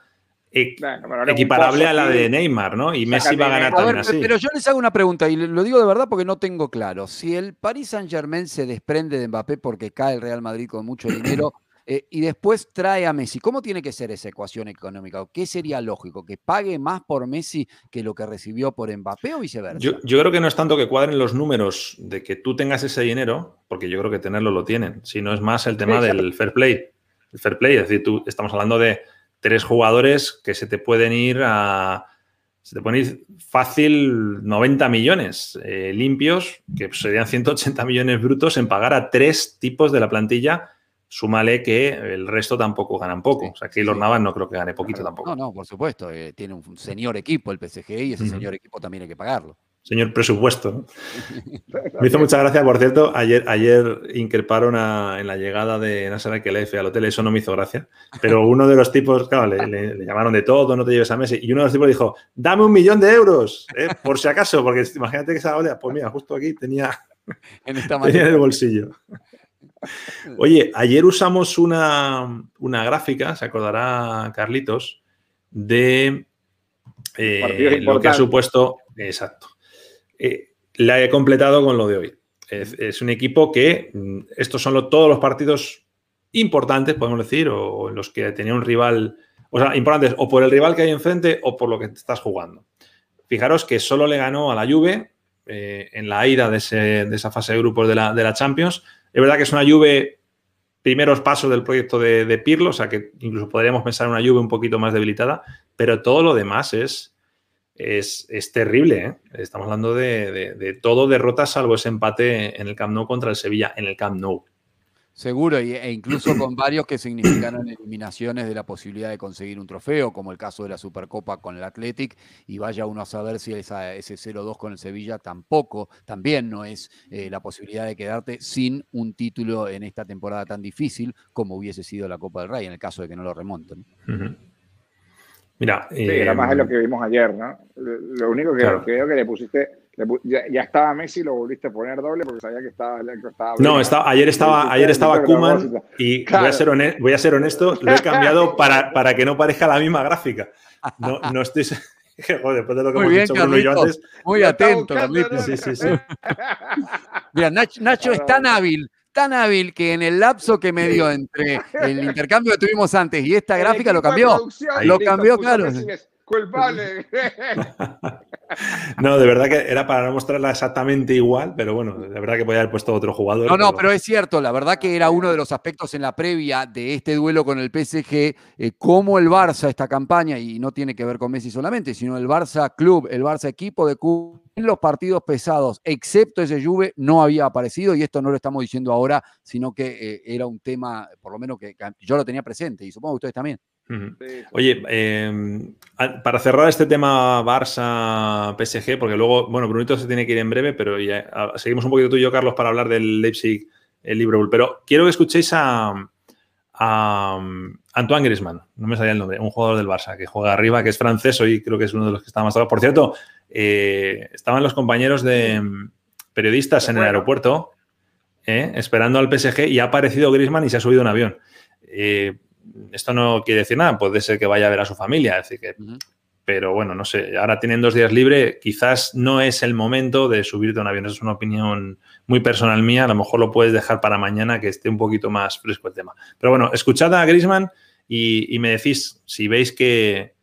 equiparable a la de Neymar, ¿no? Y Messi va a ganar también así. Pero yo les hago una pregunta y lo digo de verdad porque no tengo claro. Si el Paris Saint Germain se desprende de Mbappé porque cae el Real Madrid con mucho dinero eh, y después trae a Messi, ¿cómo tiene que ser esa ecuación económica? ¿Qué sería lógico? ¿Que pague más por Messi que lo que recibió por Mbappé o viceversa? Yo, yo creo que no es tanto que cuadren los números de que tú tengas ese dinero, porque yo creo que tenerlo lo tienen, sino es más el tema del fair play. El fair play, es decir, tú estamos hablando de tres jugadores que se te pueden ir a. Se te pueden ir fácil 90 millones eh, limpios, que serían 180 millones brutos en pagar a tres tipos de la plantilla. Súmale que el resto tampoco ganan poco. o sea, que los Navas no creo que gane poquito tampoco. No, no, por supuesto. Eh, tiene un señor equipo el PSG y ese señor equipo también hay que pagarlo señor presupuesto. Me hizo mucha gracia, por cierto, ayer, ayer increparon en la llegada de Nasser Khelaifi al hotel, eso no me hizo gracia, pero uno de los tipos, claro, le, llamaron de todo, no te lleves a Messi, y uno de los tipos dijo, dame un millón de euros, ¿eh? por si acaso, porque imagínate que esa oleada, pues mira, justo aquí tenía en, el bolsillo. Oye, ayer usamos una, gráfica, se acordará Carlitos, de eh, lo que ha supuesto, exacto, eh, la he completado con lo de hoy. Es, un equipo que mm, estos son todos los partidos importantes, podemos decir, o, en los que tenía un rival, o sea, importantes o por el rival que hay enfrente o por lo que estás jugando. Fijaros que solo le ganó a la Juve eh, en la ida de, esa fase de grupos de la, Champions. Es verdad que es una Juve primeros pasos del proyecto de, de, Pirlo, o sea que incluso podríamos pensar en una Juve un poquito más debilitada, pero todo lo demás es, es, terrible. ¿eh? Estamos hablando de, todo derrotas salvo ese empate en el Camp Nou contra el Sevilla en el Camp Nou. Seguro, e incluso con varios que significaron eliminaciones de la posibilidad de conseguir un trofeo, como el caso de la Supercopa con el Athletic, y vaya uno a saber si ese 0-2 con el Sevilla tampoco, también no es eh, la posibilidad de quedarte sin un título en esta temporada tan difícil como hubiese sido la Copa del Rey, en el caso de que no lo remonten. Mira, sí, era más de lo eh, que vimos ayer, ¿no? Lo único que, creo que le pusiste, ya, estaba Messi, lo volviste a poner doble porque sabía que estaba. no, estaba, ayer estaba, ayer estaba Kuman y voy, a ser honesto, voy a ser honesto, lo he cambiado para, para que no parezca la misma gráfica. No, no estoy. Joder, después de lo que muy hemos bien, dicho yo antes. Muy atento, Carlitos. Sí, sí, sí. Mira, Nacho, Nacho es tan hábil tan hábil que en el lapso que me dio entre el intercambio que tuvimos antes y esta gráfica lo cambió. Lo cambió, claro. Culpable. no, de verdad que era para no mostrarla exactamente igual, pero bueno, de verdad que podía haber puesto otro jugador. No, no, pero... es cierto, la verdad que era uno de los aspectos en la previa de este duelo con el PSG, eh, cómo el Barça, esta campaña, y no tiene que ver con Messi solamente, sino el Barça Club, el Barça equipo de Cuba, en los partidos pesados, excepto ese Juve, no había aparecido, y esto no lo estamos diciendo ahora, sino que eh, era un tema, por lo menos que yo lo tenía presente, y supongo que ustedes también. Oye, em, para cerrar este tema Barça-PSG, porque luego, bueno, Brunito se tiene que ir en breve, pero ya, seguimos un poquito tú y yo, Carlos, para hablar del Leipzig, el Liverpool. Pero quiero que escuchéis a, Antoine Griezmann, no me salía el nombre, un jugador del Barça que juega arriba, que es francés, hoy creo que es uno de los que está más Por cierto, eh, estaban los compañeros de em, periodistas en el aeropuerto eh, esperando al PSG y ha aparecido Griezmann y se ha subido un avión. Eh, esto no quiere decir nada, puede ser que vaya a ver a su familia, decir que, pero bueno, no sé, ahora tienen dos días libre, quizás no es el momento de subirte a un avión, es una opinión muy personal mía, a lo mejor lo puedes dejar para mañana que esté un poquito más fresco el tema. Pero bueno, escuchad a Grisman y, me decís si veis que,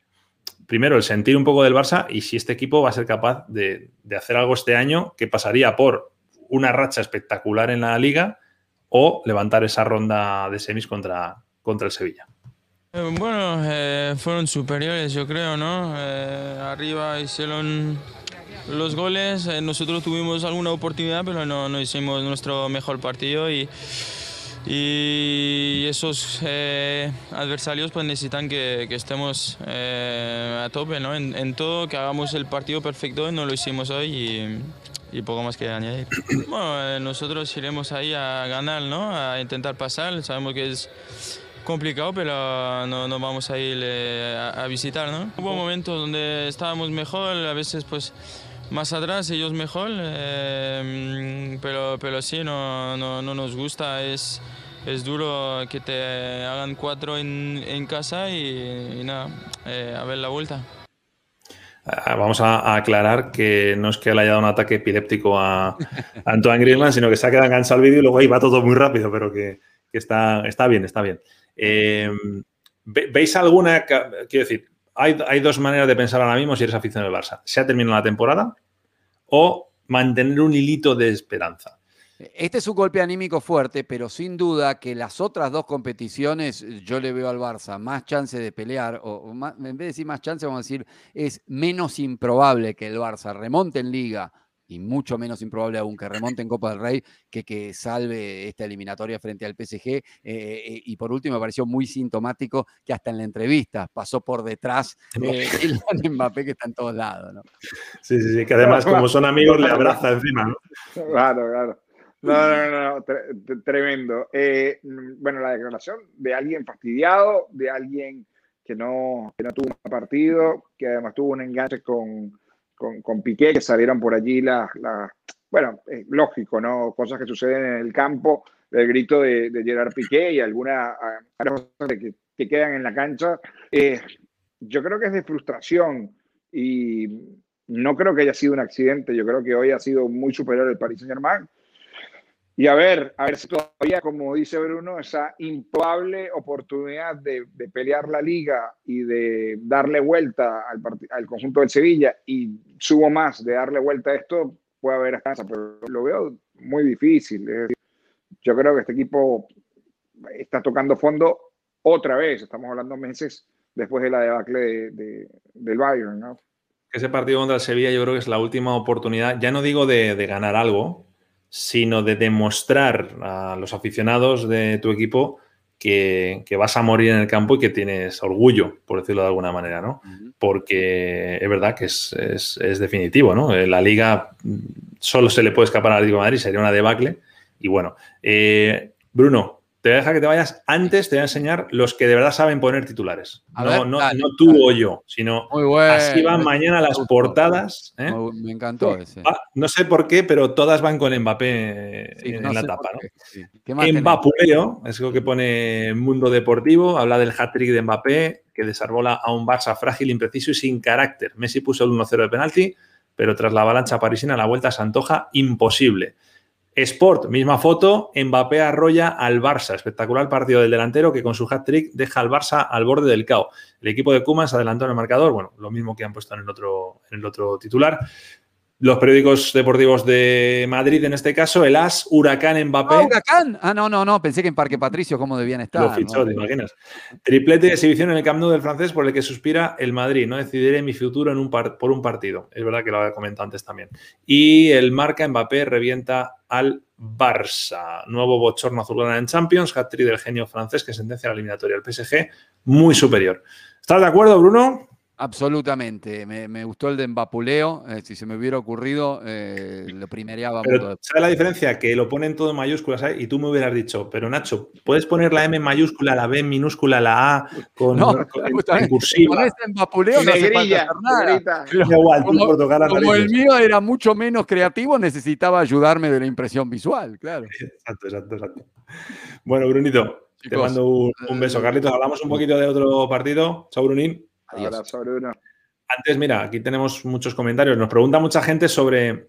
primero, el sentir un poco del Barça y si este equipo va a ser capaz de, de hacer algo este año que pasaría por una racha espectacular en la liga o levantar esa ronda de semis contra, contra el Sevilla. Eh, bueno, eh, fueron superiores, yo creo, ¿no? Eh, arriba hicieron los goles, nosotros tuvimos alguna oportunidad, pero no, no hicimos nuestro mejor partido y, y esos adversarios pues necesitan que, que estemos a tope, ¿no? En, en, todo, que hagamos el partido perfecto, no lo hicimos hoy y, y poco más que añadir. Bueno, nosotros iremos ahí a ganar, ¿no? A intentar pasar, sabemos que es complicado, pero no, no vamos a ir eh, a, visitar, ¿no? Hubo momentos donde estábamos mejor, a veces pues más atrás ellos mejor, eh, pero, pero sí, no, no, no, nos gusta, es, es duro que te hagan cuatro en, en casa y, nada, eh, a ver la vuelta. Ah, vamos a, aclarar que no es que le haya dado un ataque epiléptico a, Antoine Griezmann, sino que se ha quedado enganchado el vídeo y luego ahí va todo muy rápido, pero que, que está, está bien, está bien. Em, ¿Veis alguna? Quiero decir, hay, dos maneras de pensar ahora mismo si eres aficionado del Barça. ¿Se ha terminado la temporada o mantener un hilito de esperanza? Este es un golpe anímico fuerte, pero sin duda que las otras dos competiciones yo le veo al Barça más chance de pelear, o, en vez de decir más chance, vamos a decir, es menos improbable que el Barça remonte en liga y mucho menos improbable aún que remonte en Copa del Rey que que salve esta eliminatoria frente al PSG. Eh, eh, y por último, me pareció muy sintomático que hasta en la entrevista pasó por detrás eh, el Mbappé que está en todos lados. ¿no? Sí, sí, sí, que además como son amigos le abraza encima. ¿no? Claro, claro. No, no, no, tremendo. bueno, la declaración de alguien fastidiado, de alguien que no, que no tuvo un partido, que además tuvo un enganche con, con, con Piqué, que salieron por allí las, bueno, es lógico, ¿no? Cosas que suceden en el campo, el grito de, Gerard Piqué y algunas cosas que, que, quedan en la cancha. Eh, yo creo que es de frustración y no creo que haya sido un accidente. Yo creo que hoy ha sido muy superior el Paris Saint Germain. Y a ver, a ver si todavía, como dice Bruno, esa improbable oportunidad de, pelear la liga y de darle vuelta al, al, conjunto del Sevilla y subo más de darle vuelta a esto, puede haber hasta pero lo veo muy difícil. yo creo que este equipo está tocando fondo otra vez, estamos hablando meses después de la debacle de, del Bayern. ¿no? Ese partido contra el Sevilla yo creo que es la última oportunidad, ya no digo de, de ganar algo, sino de demostrar a los aficionados de tu equipo que, vas a morir en el campo y que tienes orgullo, por decirlo de alguna manera, ¿no? Porque es verdad que es, definitivo, ¿no? La liga solo se le puede escapar al Atlético de Madrid, sería una debacle. Y bueno, eh, Bruno, te voy a dejar que te vayas. Antes te voy a enseñar los que de verdad saben poner titulares. no, no, no, tú o yo, sino así van mañana las portadas. ¿eh? Me encantó ese. no sé por qué, pero todas van con Mbappé en, la tapa. ¿no? Mbappuleo, es lo que pone Mundo Deportivo, habla del hat-trick de Mbappé, que desarbola a un Barça frágil, impreciso y sin carácter. Messi puso el 1-0 de penalti, pero tras la avalancha parisina la vuelta se antoja imposible. Sport, misma foto, Mbappé arrolla al Barça. Espectacular partido del delantero que con su hat-trick deja al Barça al borde del cao. El equipo de Kuman se adelantó en el marcador, bueno, lo mismo que han puesto en el otro, en el otro titular. Los periódicos deportivos de Madrid, en este caso, el As, Huracán Mbappé. Ah, Huracán. Ah, no, no, no, pensé que en Parque Patricio, ¿cómo debían estar? Lo fichó, ¿no? te imaginas. Triplete de exhibición en el Camp Nou del francés por el que suspira el Madrid. No decidiré mi futuro en un par- por un partido. Es verdad que lo había comentado antes también. Y el marca Mbappé revienta al Barça. Nuevo bochorno azulgrana en Champions. Hat-trick del genio francés que sentencia la eliminatoria al PSG. Muy superior. ¿Estás de acuerdo, Bruno? Absolutamente. Me, me gustó el de Mbapuleo. eh, si se me hubiera ocurrido, eh, lo primereaba Pero. ¿sabes la diferencia? Que lo ponen todo en mayúsculas ¿sabes? y tú me hubieras dicho, pero Nacho, ¿puedes poner la M en mayúscula, la B en minúscula, la A con, No, con- en- cursiva? Con ese Mbapuleo no Negrilla, nada. igual, tú Como, por tocar las como el mío era mucho menos creativo, necesitaba ayudarme de la impresión visual, claro. Exacto, exacto, exacto. Bueno, Brunito, te mando un, un beso. eh, Carlitos, hablamos un poquito de otro partido. Chao, Brunín. Adiós. Abrazo, Bruno. Antes, mira, aquí tenemos muchos comentarios. Nos pregunta mucha gente sobre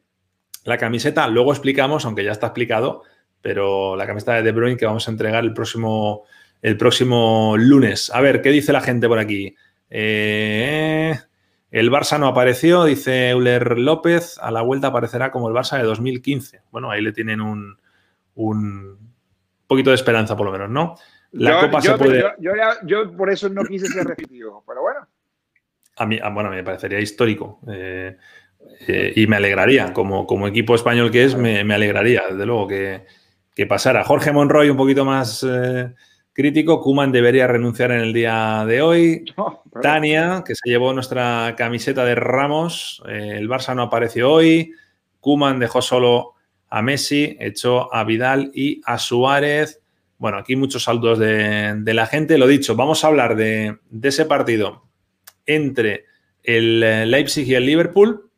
la camiseta. Luego explicamos, aunque ya está explicado, pero la camiseta de De Bruyne que vamos a entregar el próximo, el próximo lunes. A ver, ¿qué dice la gente por aquí? Eh, el Barça no apareció, dice Euler López. A la vuelta aparecerá como el Barça de 2015. Bueno, ahí le tienen un, un poquito de esperanza, por lo menos, ¿no? La yo, Copa yo- se puede. yo- yo por eso no quise ser repetitivo, pero bueno. A mí, a- bueno, me parecería histórico eh, eh, y me alegraría, como, como equipo español que es, me, me alegraría, desde luego, que, que pasara. Jorge Monroy un poquito más eh, crítico, Kuman debería renunciar en el día de hoy. Pero- Tania, que se llevó nuestra camiseta de Ramos, eh, el Barça no apareció hoy, Kuman dejó solo a Messi, echó a Vidal y a Suárez. Bueno, aquí muchos saldos de, de la gente. Lo dicho, vamos a hablar de, de ese partido entre el eh, Leipzig y el Liverpool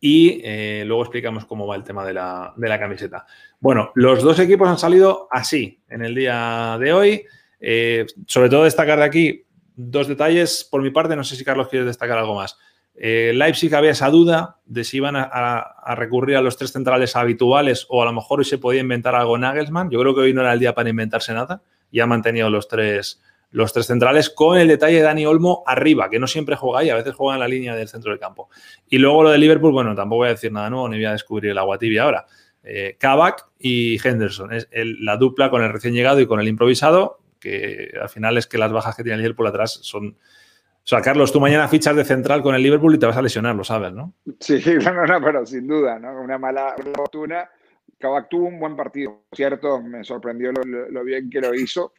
y eh, luego explicamos cómo va el tema de la, de la camiseta. Bueno, los dos equipos han salido así en el día de hoy. Eh, sobre todo destacar de aquí dos detalles por mi parte. No sé si Carlos quieres destacar algo más. Leipzig había esa duda de si iban a, recurrir a los tres centrales habituales o a lo mejor hoy se podía inventar algo Nagelsmann. Yo creo que hoy no era el día para inventarse nada y ha mantenido los tres, los tres centrales con el detalle de Dani Olmo arriba, que no siempre juega ahí, a veces juega en la línea del centro del campo. Y luego lo de Liverpool, bueno, tampoco voy a decir nada nuevo ni voy a descubrir el agua tibia ahora. Eh, Kabak y Henderson, es la dupla con el recién llegado y con el improvisado, que al final es que las bajas que tiene el Liverpool atrás son... O sea, Carlos, tú mañana fichas de central con el Liverpool y te vas a lesionar, lo sabes, ¿no? Sí, no, no, pero sin duda, ¿no? Una mala una fortuna. Kabak tuvo un buen partido, cierto, me sorprendió lo bien que lo hizo.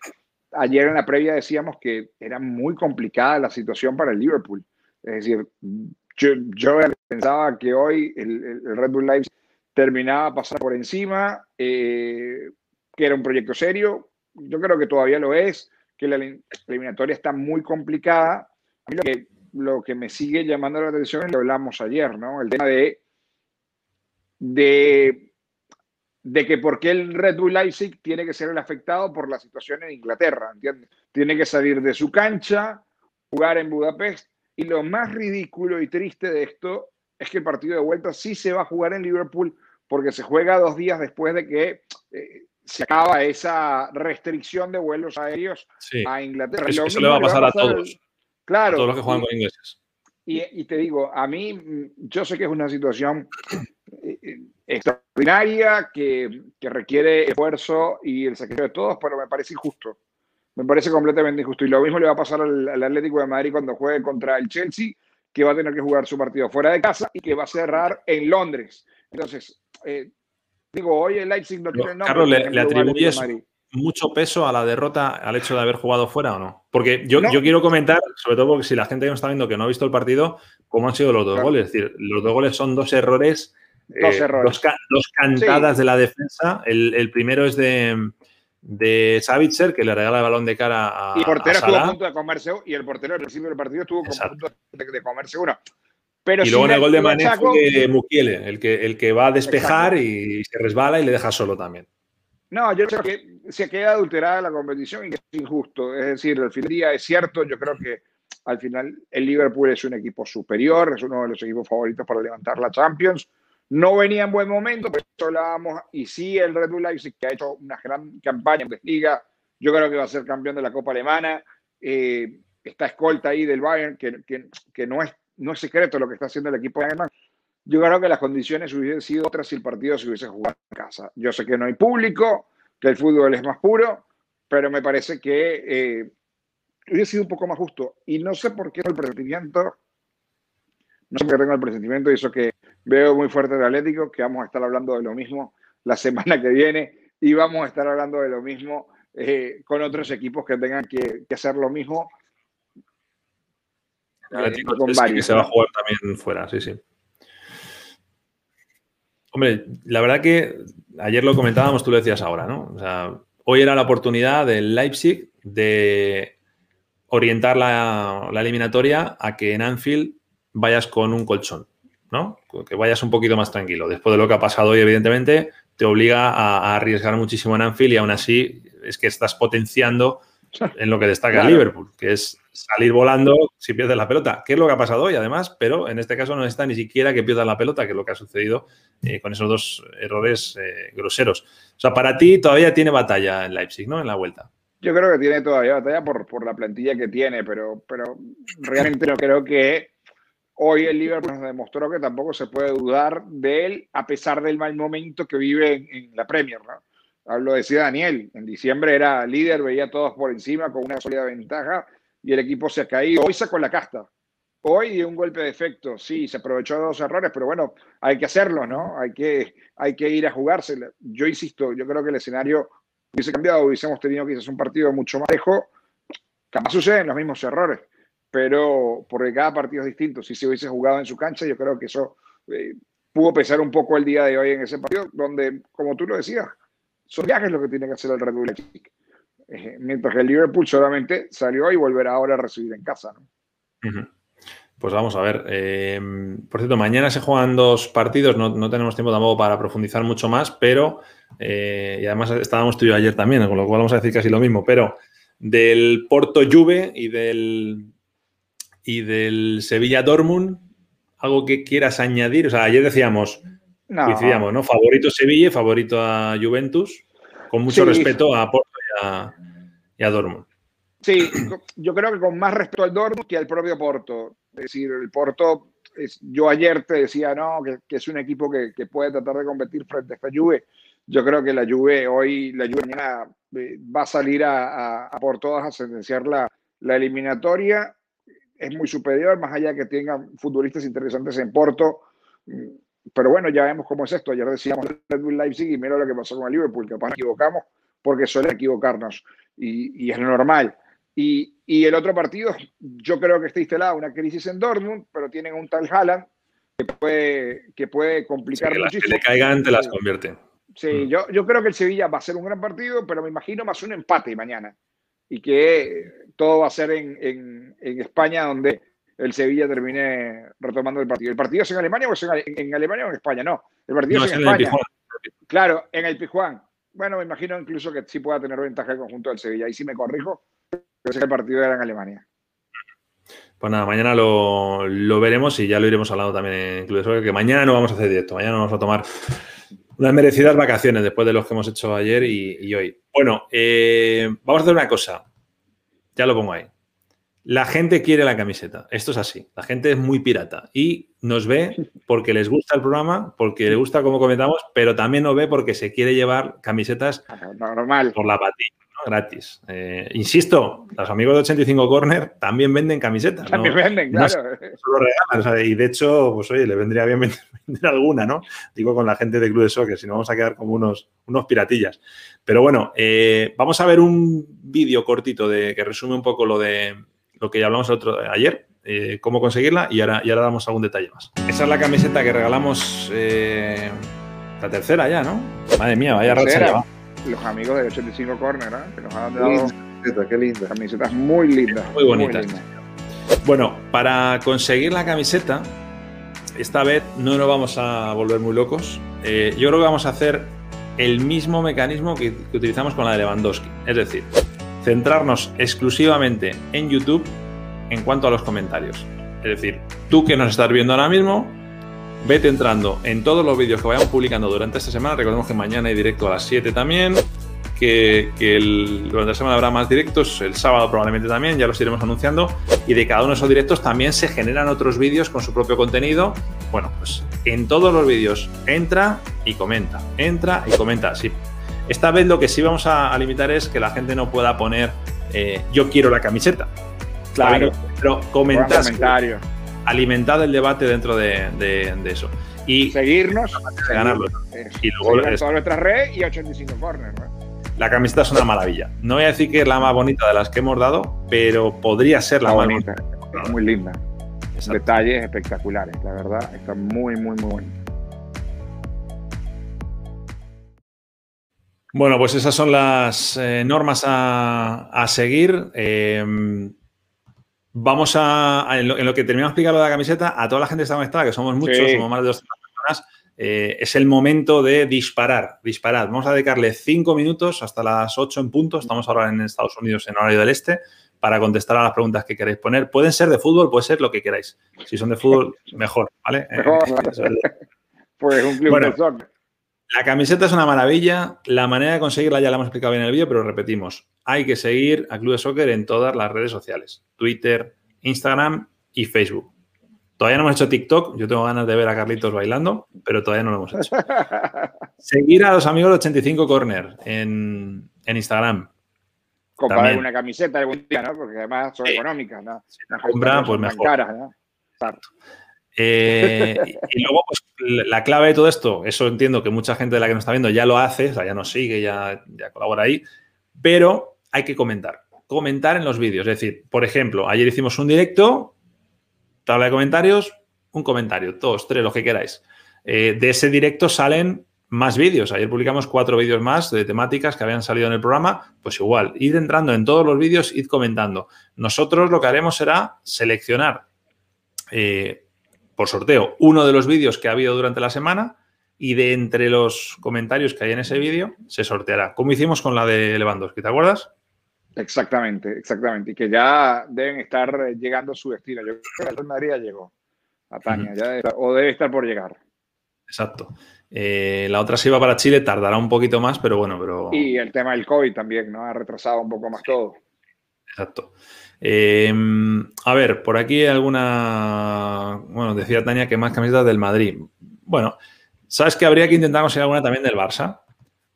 Ayer en la previa decíamos que era muy complicada la situación para el Liverpool. Es decir, yo, pensaba que hoy el, Red Bull Leipzig terminaba pasar por encima, eh, que era un proyecto serio. Yo creo que todavía lo es, que la elim- eliminatoria está muy complicada. A mí lo que, lo que me sigue llamando la atención es lo que hablamos ayer, ¿no? El tema de, de, de que por qué el Red Bull Leipzig tiene que ser el afectado por la situación en Inglaterra, ¿entiendes? Tiene que salir de su cancha, jugar en Budapest, y lo más ridículo y triste de esto es que el partido de vuelta sí se va a jugar en Liverpool porque se juega dos días después de que eh, se acaba esa restricción de vuelos aéreos Sí. a Inglaterra. Eso, eso le va a pasar a todos, a Claro. todos los que juegan con ingleses. y, y te digo, a mí, yo sé que es una situación extraordinaria, que, que requiere esfuerzo y el sacrificio de todos, pero me parece injusto. Me parece completamente injusto. Y lo mismo le va a pasar al, al Atlético de Madrid cuando juegue contra el Chelsea, que va a tener que jugar su partido fuera de casa y que va a cerrar en Londres. Entonces, eh, digo, hoy el Leipzig no tiene nombre. Carlos, ¿le- atribuyes mucho peso a la derrota al hecho de haber jugado fuera o no? Porque yo, No. yo quiero comentar, sobre todo porque si la gente que nos está viendo que no ha visto el partido, cómo han sido los dos Claro. goles. Es decir, los dos goles son dos errores, Dos eh, errores. Dos, ca- dos cantadas de la defensa. El, el primero es de, de Savitzer, que le regala el balón de cara a, Y el portero a estuvo a punto de comerse y el portero al principio del partido estuvo Exacto. punto de, de comerse uno. Pero Y sí luego en el gol de Mané fue Mukiele, el que, el que va a despejar Exacto. y se resbala y le deja solo también. No, yo creo que se queda adulterada la competición y que es injusto. Es decir, al fin del día es cierto, yo creo que al final el Liverpool es un equipo superior, es uno de los equipos favoritos para levantar la Champions. No venía en buen momento, pero eso hablábamos. Y sí, el Red Bull Leipzig, que ha hecho una gran campaña en Liga, yo creo que va a ser campeón de la Copa Alemana. Eh, está escolta ahí del Bayern, que, no, es, no es secreto lo que está haciendo el equipo alemán. Yo creo que las condiciones hubiesen sido otras si el partido se hubiese jugado en casa. Yo sé que no hay público, que el fútbol es más puro, pero me parece que eh, hubiese sido un poco más justo. Y no sé por qué el presentimiento, no sé por qué tengo el presentimiento, y eso que veo muy fuerte el Atlético, que vamos a estar hablando de lo mismo la semana que viene y vamos a estar hablando de lo mismo eh, con otros equipos que tengan que, que hacer lo mismo. Eh, con varios, que se va a jugar también fuera, sí, sí. Hombre, la verdad que ayer lo comentábamos, tú lo decías ahora, ¿no? O sea, hoy era la oportunidad del Leipzig de orientar la, la, eliminatoria a que en Anfield vayas con un colchón, ¿no? Que vayas un poquito más tranquilo. Después de lo que ha pasado hoy, evidentemente, te obliga a, a arriesgar muchísimo en Anfield y aún así es que estás potenciando en lo que destaca claro. Liverpool, que es salir volando si pierdes la pelota, que es lo que ha pasado hoy además, pero en este caso no está ni siquiera que pierdas la pelota, que es lo que ha sucedido eh, con esos dos errores eh, groseros. O sea, para ti todavía tiene batalla en Leipzig, ¿no? En la vuelta. Yo creo que tiene todavía batalla por, por la plantilla que tiene, pero, pero realmente no creo que hoy el Liverpool nos demostró que tampoco se puede dudar de él a pesar del mal momento que vive en, la Premier, ¿no? Lo decía Daniel, en diciembre era líder, veía a todos por encima con una sólida ventaja y el equipo se ha caído. Hoy sacó la casta. Hoy dio un golpe de efecto, sí, se aprovechó de dos errores, pero bueno, hay que hacerlo, ¿no? Hay que, hay que ir a jugarse. Yo insisto, yo creo que el escenario hubiese cambiado, hubiésemos tenido quizás un partido mucho más lejos. Capaz suceden los mismos errores, pero porque cada partido es distinto. Si se hubiese jugado en su cancha, yo creo que eso eh, pudo pesar un poco el día de hoy en ese partido, donde, como tú lo decías, son viajes lo que tiene que hacer el Red Bull. Eh, mientras que el Liverpool solamente salió y volverá ahora a recibir en casa. ¿no? Pues vamos a ver. Eh, por cierto, mañana se juegan dos partidos, no, no, tenemos tiempo tampoco para profundizar mucho más, pero, eh, y además estábamos tú y yo ayer también, con lo cual vamos a decir casi lo mismo, pero del Porto Juve y del, y del Sevilla Dortmund, algo que quieras añadir. O sea, ayer decíamos, no. coincidíamos, ¿no? Favorito Sevilla favorito a Juventus, con mucho sí. respeto a Porto y a, y a Dortmund. Sí, yo creo que con más respeto al Dortmund que al propio Porto. Es decir, el Porto, es, yo ayer te decía, no, que, que es un equipo que, que, puede tratar de competir frente a esta Juve. Yo creo que la Juve hoy, la Juve mañana eh, va a salir a, a, a por todas a sentenciar la, la, eliminatoria. Es muy superior, más allá que tengan futbolistas interesantes en Porto. Pero bueno, ya vemos cómo es esto. Ayer decíamos Red Bull Leipzig y mira lo que pasó con el Liverpool, que nos equivocamos porque suele equivocarnos y, y es normal. Y, y, el otro partido, yo creo que está instalada una crisis en Dortmund, pero tienen un tal Haaland que puede, que puede complicar sí, muchísimo. Que le caigan, te las convierte. Sí, mm. yo, yo creo que el Sevilla va a ser un gran partido, pero me imagino más un empate mañana. Y que todo va a ser en, en, en España, donde el Sevilla termine retomando el partido. ¿El partido es en Alemania o es en, en Alemania o en España? No, el partido no, es en, España. Claro, en el Pijuán. Bueno, me imagino incluso que sí pueda tener ventaja el conjunto del Sevilla. Ahí sí me corrijo, pero el partido era en Alemania. Pues nada, mañana lo, lo, veremos y ya lo iremos hablando también en Club de Soccer, que mañana no vamos a hacer directo, mañana vamos a tomar unas merecidas vacaciones después de los que hemos hecho ayer y, y hoy. Bueno, eh, vamos a hacer una cosa, ya lo pongo ahí. La gente quiere la camiseta, esto es así, la gente es muy pirata y nos ve porque les gusta el programa, porque les gusta cómo comentamos, pero también nos ve porque se quiere llevar camisetas normal. por la patilla gratis. Eh, insisto, los amigos de 85 Corner también venden camisetas. También ¿no? venden, claro. No, solo regalan, o sea, y de hecho, pues oye, le vendría bien vender, vender, alguna, ¿no? Digo con la gente de Club de Soccer, si no vamos a quedar como unos, unos piratillas. Pero bueno, eh, vamos a ver un vídeo cortito de, que resume un poco lo de lo que ya hablamos otro, ayer, eh, cómo conseguirla y ahora, y ahora damos algún detalle más. Esa es la camiseta que regalamos, la tercera ya, ¿no? Madre mía, vaya racha ya va los amigos de 85 Corner, ¿eh? que nos han dado linda, qué linda. camisetas muy lindas. Muy bonitas. Muy lindas. Bueno, para conseguir la camiseta, esta vez no nos vamos a volver muy locos. Eh, yo creo que vamos a hacer el mismo mecanismo que, que utilizamos con la de Lewandowski. Es decir, centrarnos exclusivamente en YouTube en cuanto a los comentarios. Es decir, tú que nos estás viendo ahora mismo, vete entrando en todos los vídeos que vayamos publicando durante esta semana. Recordemos que mañana hay directo a las 7 también. Que, que el- durante la semana habrá más directos, el sábado probablemente también, ya los iremos anunciando. Y de cada uno de esos directos también se generan otros vídeos con su propio contenido. Bueno, pues en todos los vídeos entra y comenta, entra y comenta. Sí. Esta vez lo que sí vamos a, a limitar es que la gente no pueda poner eh, yo quiero la camiseta. Claro. Pero Pongan comentar, comentarios. Alimentad el debate dentro de, de- de eso. Y Seguirnos. de ganarlo. Y luego es- todas nuestras redes y 85 Corner, ¿no? la camiseta es una maravilla. No voy a decir que es la más bonita de las que hemos dado, pero podría ser la más bonita. bonita. Es muy linda. Exacto. Detalles espectaculares, la verdad. Está muy, muy, muy bonita. Bueno, pues esas son las eh, normas a, a seguir. Eh, vamos a, a- en, lo, en lo que terminamos de explicar lo de la camiseta, a toda la gente que está conectada, que somos muchos, Sí. somos más de 200 personas, eh, es el momento de disparar, disparar. Vamos a dedicarle cinco minutos hasta las 8 en punto. Estamos ahora en Estados Unidos en horario del este para contestar a las preguntas que queráis poner. Pueden ser de fútbol, puede ser lo que queráis. Si son de fútbol, mejor, ¿vale? Eh, Mejor. es- Pues un club Bueno. de soccer. La camiseta es una maravilla. La manera de conseguirla ya la hemos explicado bien en el vídeo, pero repetimos. Hay que seguir a Club de Soccer en todas las redes sociales. Twitter, Instagram y Facebook. Todavía no hemos hecho TikTok. Yo tengo ganas de ver a Carlitos bailando, pero todavía no lo hemos hecho. Seguir a los amigos de 85 Corner en, en Instagram. Comprar También. una camiseta algún día, ¿no? Porque además son económicas, ¿no? Compra, camisas pues mejor. caras, ¿no? Exacto. Eh, y luego, pues, la clave de todo esto, eso entiendo que mucha gente de la que nos está viendo ya lo hace, o sea, ya nos sigue, ya, colabora ahí, pero hay que comentar. Comentar en los vídeos. Es decir, por ejemplo, ayer hicimos un directo, tabla de comentarios, un comentario, dos, tres, lo que queráis. Eh, de ese directo salen más vídeos. Ayer publicamos cuatro vídeos más de temáticas que habían salido en el programa. Pues igual, id entrando en todos los vídeos, id comentando. Nosotros lo que haremos será seleccionar eh, por sorteo uno de los vídeos que ha habido durante la semana y de entre los comentarios que hay en ese vídeo se sorteará. Como hicimos con la de Lewandowski, ¿te acuerdas? Exactamente, exactamente. Y que ya deben estar eh, llegando a su destino. Yo creo que Real Madrid ya llegó a Tania, o debe estar por llegar. Exacto. Eh, la otra si va para Chile, tardará un poquito más, pero bueno, pero... Y el tema del COVID también, ¿no? Ha retrasado un poco más todo. Exacto. Eh, a ver, por aquí hay alguna. Bueno, decía Tania que más camisetas del Madrid. Bueno, ¿sabes que habría que intentar conseguir alguna también del Barça?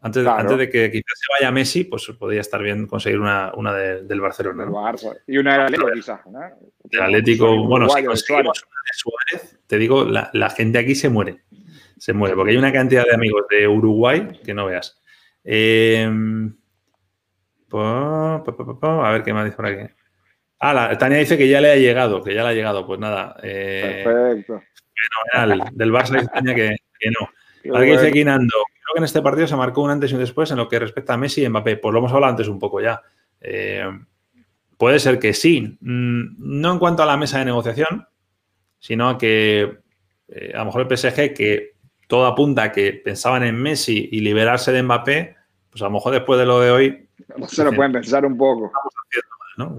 Antes, de- Claro. antes de que quizás se vaya Messi, pues podría estar bien conseguir una, una de- del Barcelona. del ¿no? Barça. Y una del Atlético, quizás, ¿no? Del Atlético, bueno, si conseguimos una de Suárez, te digo, la, la gente aquí se muere. Se muere, porque hay una cantidad de amigos de Uruguay que no veas. Eh, pa, a ver qué más dice por aquí. Ah, la, Tania dice que ya le ha llegado, que ya le ha llegado. Pues nada, eh, Perfecto. fenomenal. Del Barça dice Tania que, que no. Qué A ver qué dice bueno. aquí Nando. Creo que en este partido se marcó un antes y un después en lo que respecta a Messi y Mbappé. Pues lo hemos hablado antes un poco ya. Eh, puede ser que sí. Mm, No en cuanto a la mesa de negociación, sino a que eh, a lo mejor el PSG, que todo apunta a que pensaban en Messi y liberarse de Mbappé, pues a lo mejor después de lo de hoy, Se lo pueden pensar un poco. ¿No?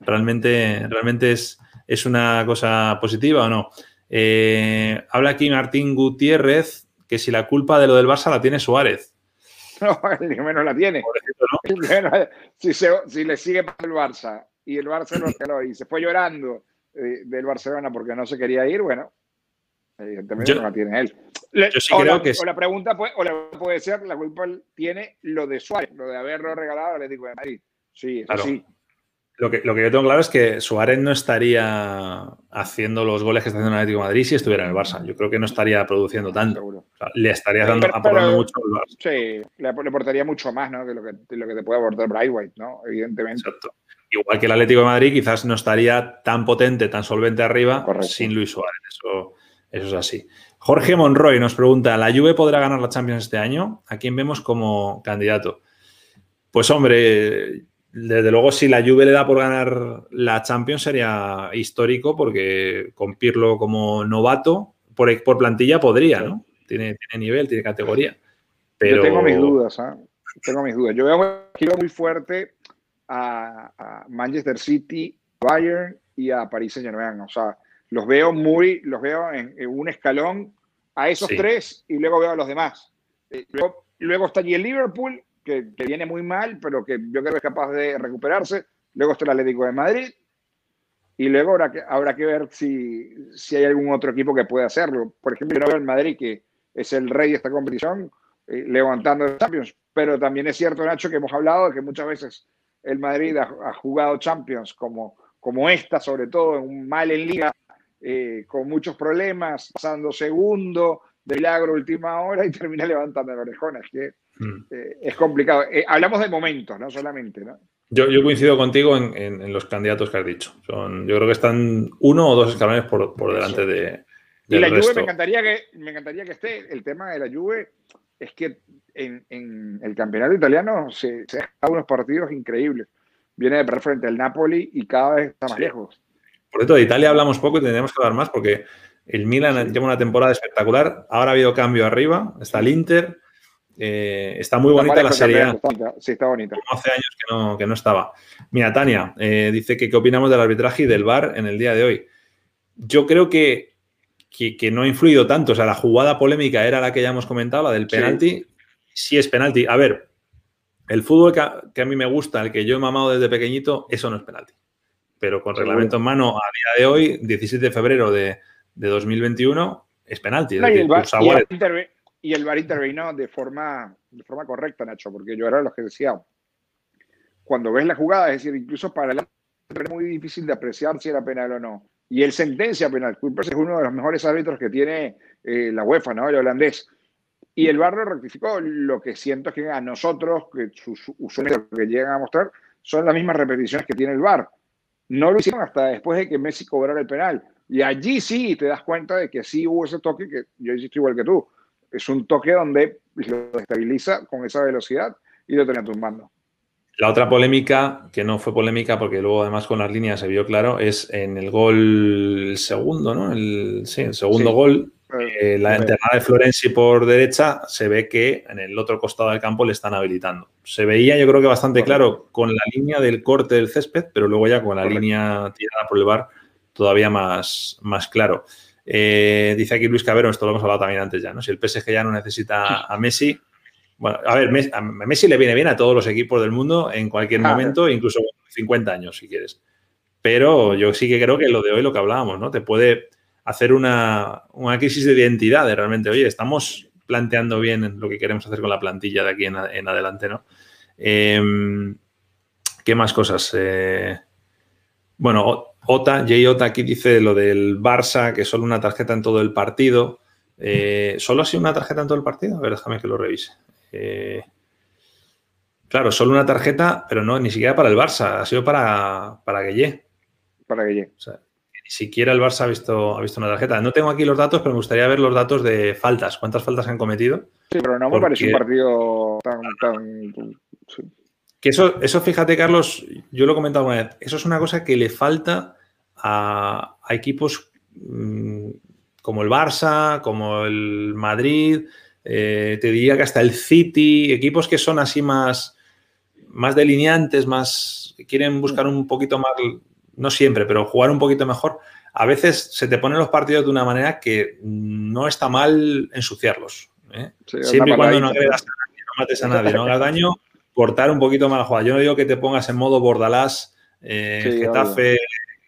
Realmente, realmente es, es una cosa positiva o no. Eh, habla aquí Martín Gutiérrez que si la culpa de lo del Barça la tiene Suárez. No, el que menos la tiene. ¿no? Menos- si, se- si le sigue para el Barça y el Barça lo y se fue llorando eh, del Barcelona porque no se quería ir, bueno, evidentemente Yo- no la tiene él. Le- yo sí o creo la, que o la pregunta puede, o la puede ser, la culpa tiene lo de Suárez, lo de haberlo regalado al Atlético de Madrid. Sí, eso Claro. sí. Lo que, lo que yo tengo claro es que Suárez no estaría haciendo los goles que está haciendo el Atlético de Madrid si estuviera en el Barça. Yo creo que no estaría produciendo tanto. Seguro. O sea, le estaría dando, pero- aportando mucho al Barça. Sí, le, aportaría mucho más, ¿no? Que lo que, lo que te puede aportar Brightwhite, ¿no? Evidentemente. Exacto. Igual que el Atlético de Madrid quizás no estaría tan potente, tan solvente arriba Correcto. sin Luis Suárez. Eso, eso es así. Jorge Monroy nos pregunta, ¿la Juve podrá ganar la Champions este año? ¿A quién vemos como candidato? Pues hombre, desde luego si la Juve le da por ganar la Champions sería histórico porque con Pirlo como novato, por, por plantilla podría, ¿no? Tiene, tiene nivel, tiene categoría. Pero... Yo tengo mis dudas, ¿ah? Tengo mis dudas. Yo veo muy, muy fuerte a, a Manchester City, Bayern y a Paris Saint Germain. O sea, los veo muy, los veo en, en un escalón a esos tres y luego veo a los demás. Eh, luego, luego, está allí el Liverpool, que, que, viene muy mal, pero que yo creo que es capaz de recuperarse. Luego está el Atlético de Madrid. Y luego habrá que, habrá que ver si, si hay algún otro equipo que pueda hacerlo. Por ejemplo, yo veo el Madrid, que es el rey de esta competición, eh, levantando el Champions. Pero también es cierto, Nacho, que hemos hablado de que muchas veces el Madrid ha, ha jugado Champions como, como esta, sobre todo en un mal en liga, eh, con muchos problemas, pasando segundo, de milagro última hora y termina levantando las orejones, que mm. eh, es complicado. Eh, hablamos de momentos, no solamente, ¿no? Yo, yo coincido contigo en, en, los candidatos que has dicho. Son, yo creo que están uno o dos escalones por, por delante de. Y la Juve me encantaría, que, me encantaría que esté. El tema de la Juve es que en, en el campeonato italiano se, se ha unos partidos increíbles. Viene de perder frente al Napoli y cada vez está más sí. lejos. Por cierto, de Italia hablamos poco y tendríamos que hablar más porque el Milan lleva una temporada espectacular. Ahora ha habido cambio arriba. Está el Inter. Eh, está muy bonita la serie. Sí, está bonita. Como hace años que no, que no estaba. Mira, Tania eh, dice que qué opinamos del arbitraje y del VAR en el día de hoy. Yo creo que, que, que, no ha influido tanto. O sea, la jugada polémica era la que ya hemos comentado, la del penalti. Sí, sí es penalti. A ver, el fútbol que a, que a, mí me gusta, el que yo he mamado desde pequeñito, eso no es penalti pero con reglamento en mano a día de hoy, 17 de febrero de, de 2021, es penalti. No, y, el bar, y, el interve, y, el VAR intervino de forma, de forma correcta, Nacho, porque yo era lo que decía, cuando ves la jugada, es decir, incluso para el es muy difícil de apreciar si era penal o no. Y él sentencia penal. Kuipers es uno de los mejores árbitros que tiene eh, la UEFA, ¿no? El holandés. Y el VAR lo rectificó. Lo que siento es que a nosotros, que sus usuarios que llegan a mostrar, son las mismas repeticiones que tiene el VAR. No lo hicieron hasta después de que Messi cobrara el penal. Y allí sí te das cuenta de que sí hubo ese toque que yo insisto igual que tú. Es un toque donde lo estabiliza con esa velocidad y lo tenía tumbando. La otra polémica, que no fue polémica porque luego además con las líneas se vio claro, es en el gol segundo, ¿no? El, sí, el segundo sí. gol, eh, la enterrada de Florenzi por derecha, se ve que en el otro costado del campo le están habilitando. Se veía yo creo que bastante claro con la línea del corte del césped, pero luego ya con la Correcto. línea tirada por el bar todavía más, más claro. Eh, dice aquí Luis Cabero, esto lo hemos hablado también antes ya, ¿no? Si el PSG ya no necesita a Messi, bueno, a ver, a Messi le viene bien a todos los equipos del mundo en cualquier momento, incluso 50 años si quieres. Pero yo sí que creo que lo de hoy, lo que hablábamos, ¿no? Te puede hacer una, una crisis de identidad de realmente, oye, estamos planteando bien lo que queremos hacer con la plantilla de aquí en, en adelante, ¿no? Eh, ¿Qué más cosas? Eh, bueno, Ota, Jay Ota aquí dice lo del Barça, que solo una tarjeta en todo el partido. Eh, ¿Solo ha sido una tarjeta en todo el partido? A ver, déjame que lo revise. Eh, claro, solo una tarjeta, pero no, ni siquiera para el Barça, ha sido para, para Gueye. Para Gueye. O sea, ni siquiera el Barça ha visto, ha visto una tarjeta. No tengo aquí los datos, pero me gustaría ver los datos de faltas. ¿Cuántas faltas han cometido? Sí, pero no me Porque... parece un partido tan... tan sí. Que eso, eso, fíjate, Carlos, yo lo he comentado una vez, eso es una cosa que le falta a, a equipos mmm, como el Barça, como el Madrid, eh, te diría que hasta el City, equipos que son así más, más delineantes, más quieren buscar un poquito más, no siempre, pero jugar un poquito mejor. A veces se te ponen los partidos de una manera que no está mal ensuciarlos. ¿eh? Sí, siempre y cuando no agredas a nadie, no mates a nadie, no hagas daño, cortar un poquito más la jugada. Yo no digo que te pongas en modo Bordalás, eh, sí, Getafe,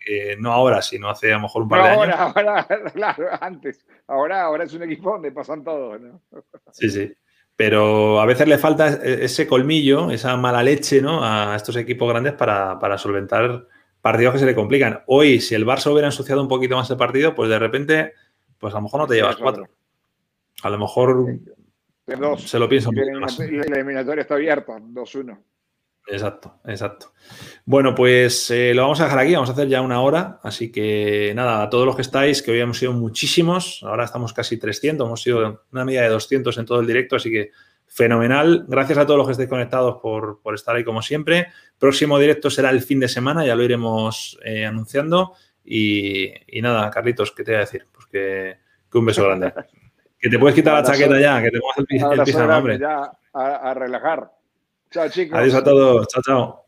eh, no ahora, sino hace a lo mejor un par no, de ahora, años. Ahora, claro, antes. Ahora, ahora es un equipo donde pasan todos, ¿no? Sí, sí. Pero a veces le falta ese colmillo, esa mala leche, ¿no? A estos equipos grandes para, para solventar partidos que se le complican. Hoy, si el Barça hubiera ensuciado un poquito más el partido, pues de repente, pues a lo mejor no te llevas cuatro. A lo mejor Dos. Se lo piensa poco más. Y la eliminatoria está abierta, 2-1. Exacto, exacto. Bueno, pues eh, lo vamos a dejar aquí, vamos a hacer ya una hora, así que nada, a todos los que estáis, que hoy hemos sido muchísimos, ahora estamos casi 300, hemos sido una media de 200 en todo el directo, así que fenomenal. Gracias a todos los que estéis conectados por, por estar ahí como siempre. Próximo directo será el fin de semana, ya lo iremos eh, anunciando. Y, y, nada, Carlitos, ¿qué te voy a decir? Pues que, que un beso grande. Que te puedes quitar la chaqueta ya, que te pongas el, el pijama, hombre. Ya a, a relajar. Chao, chicos. Adiós a todos. Chao, chao.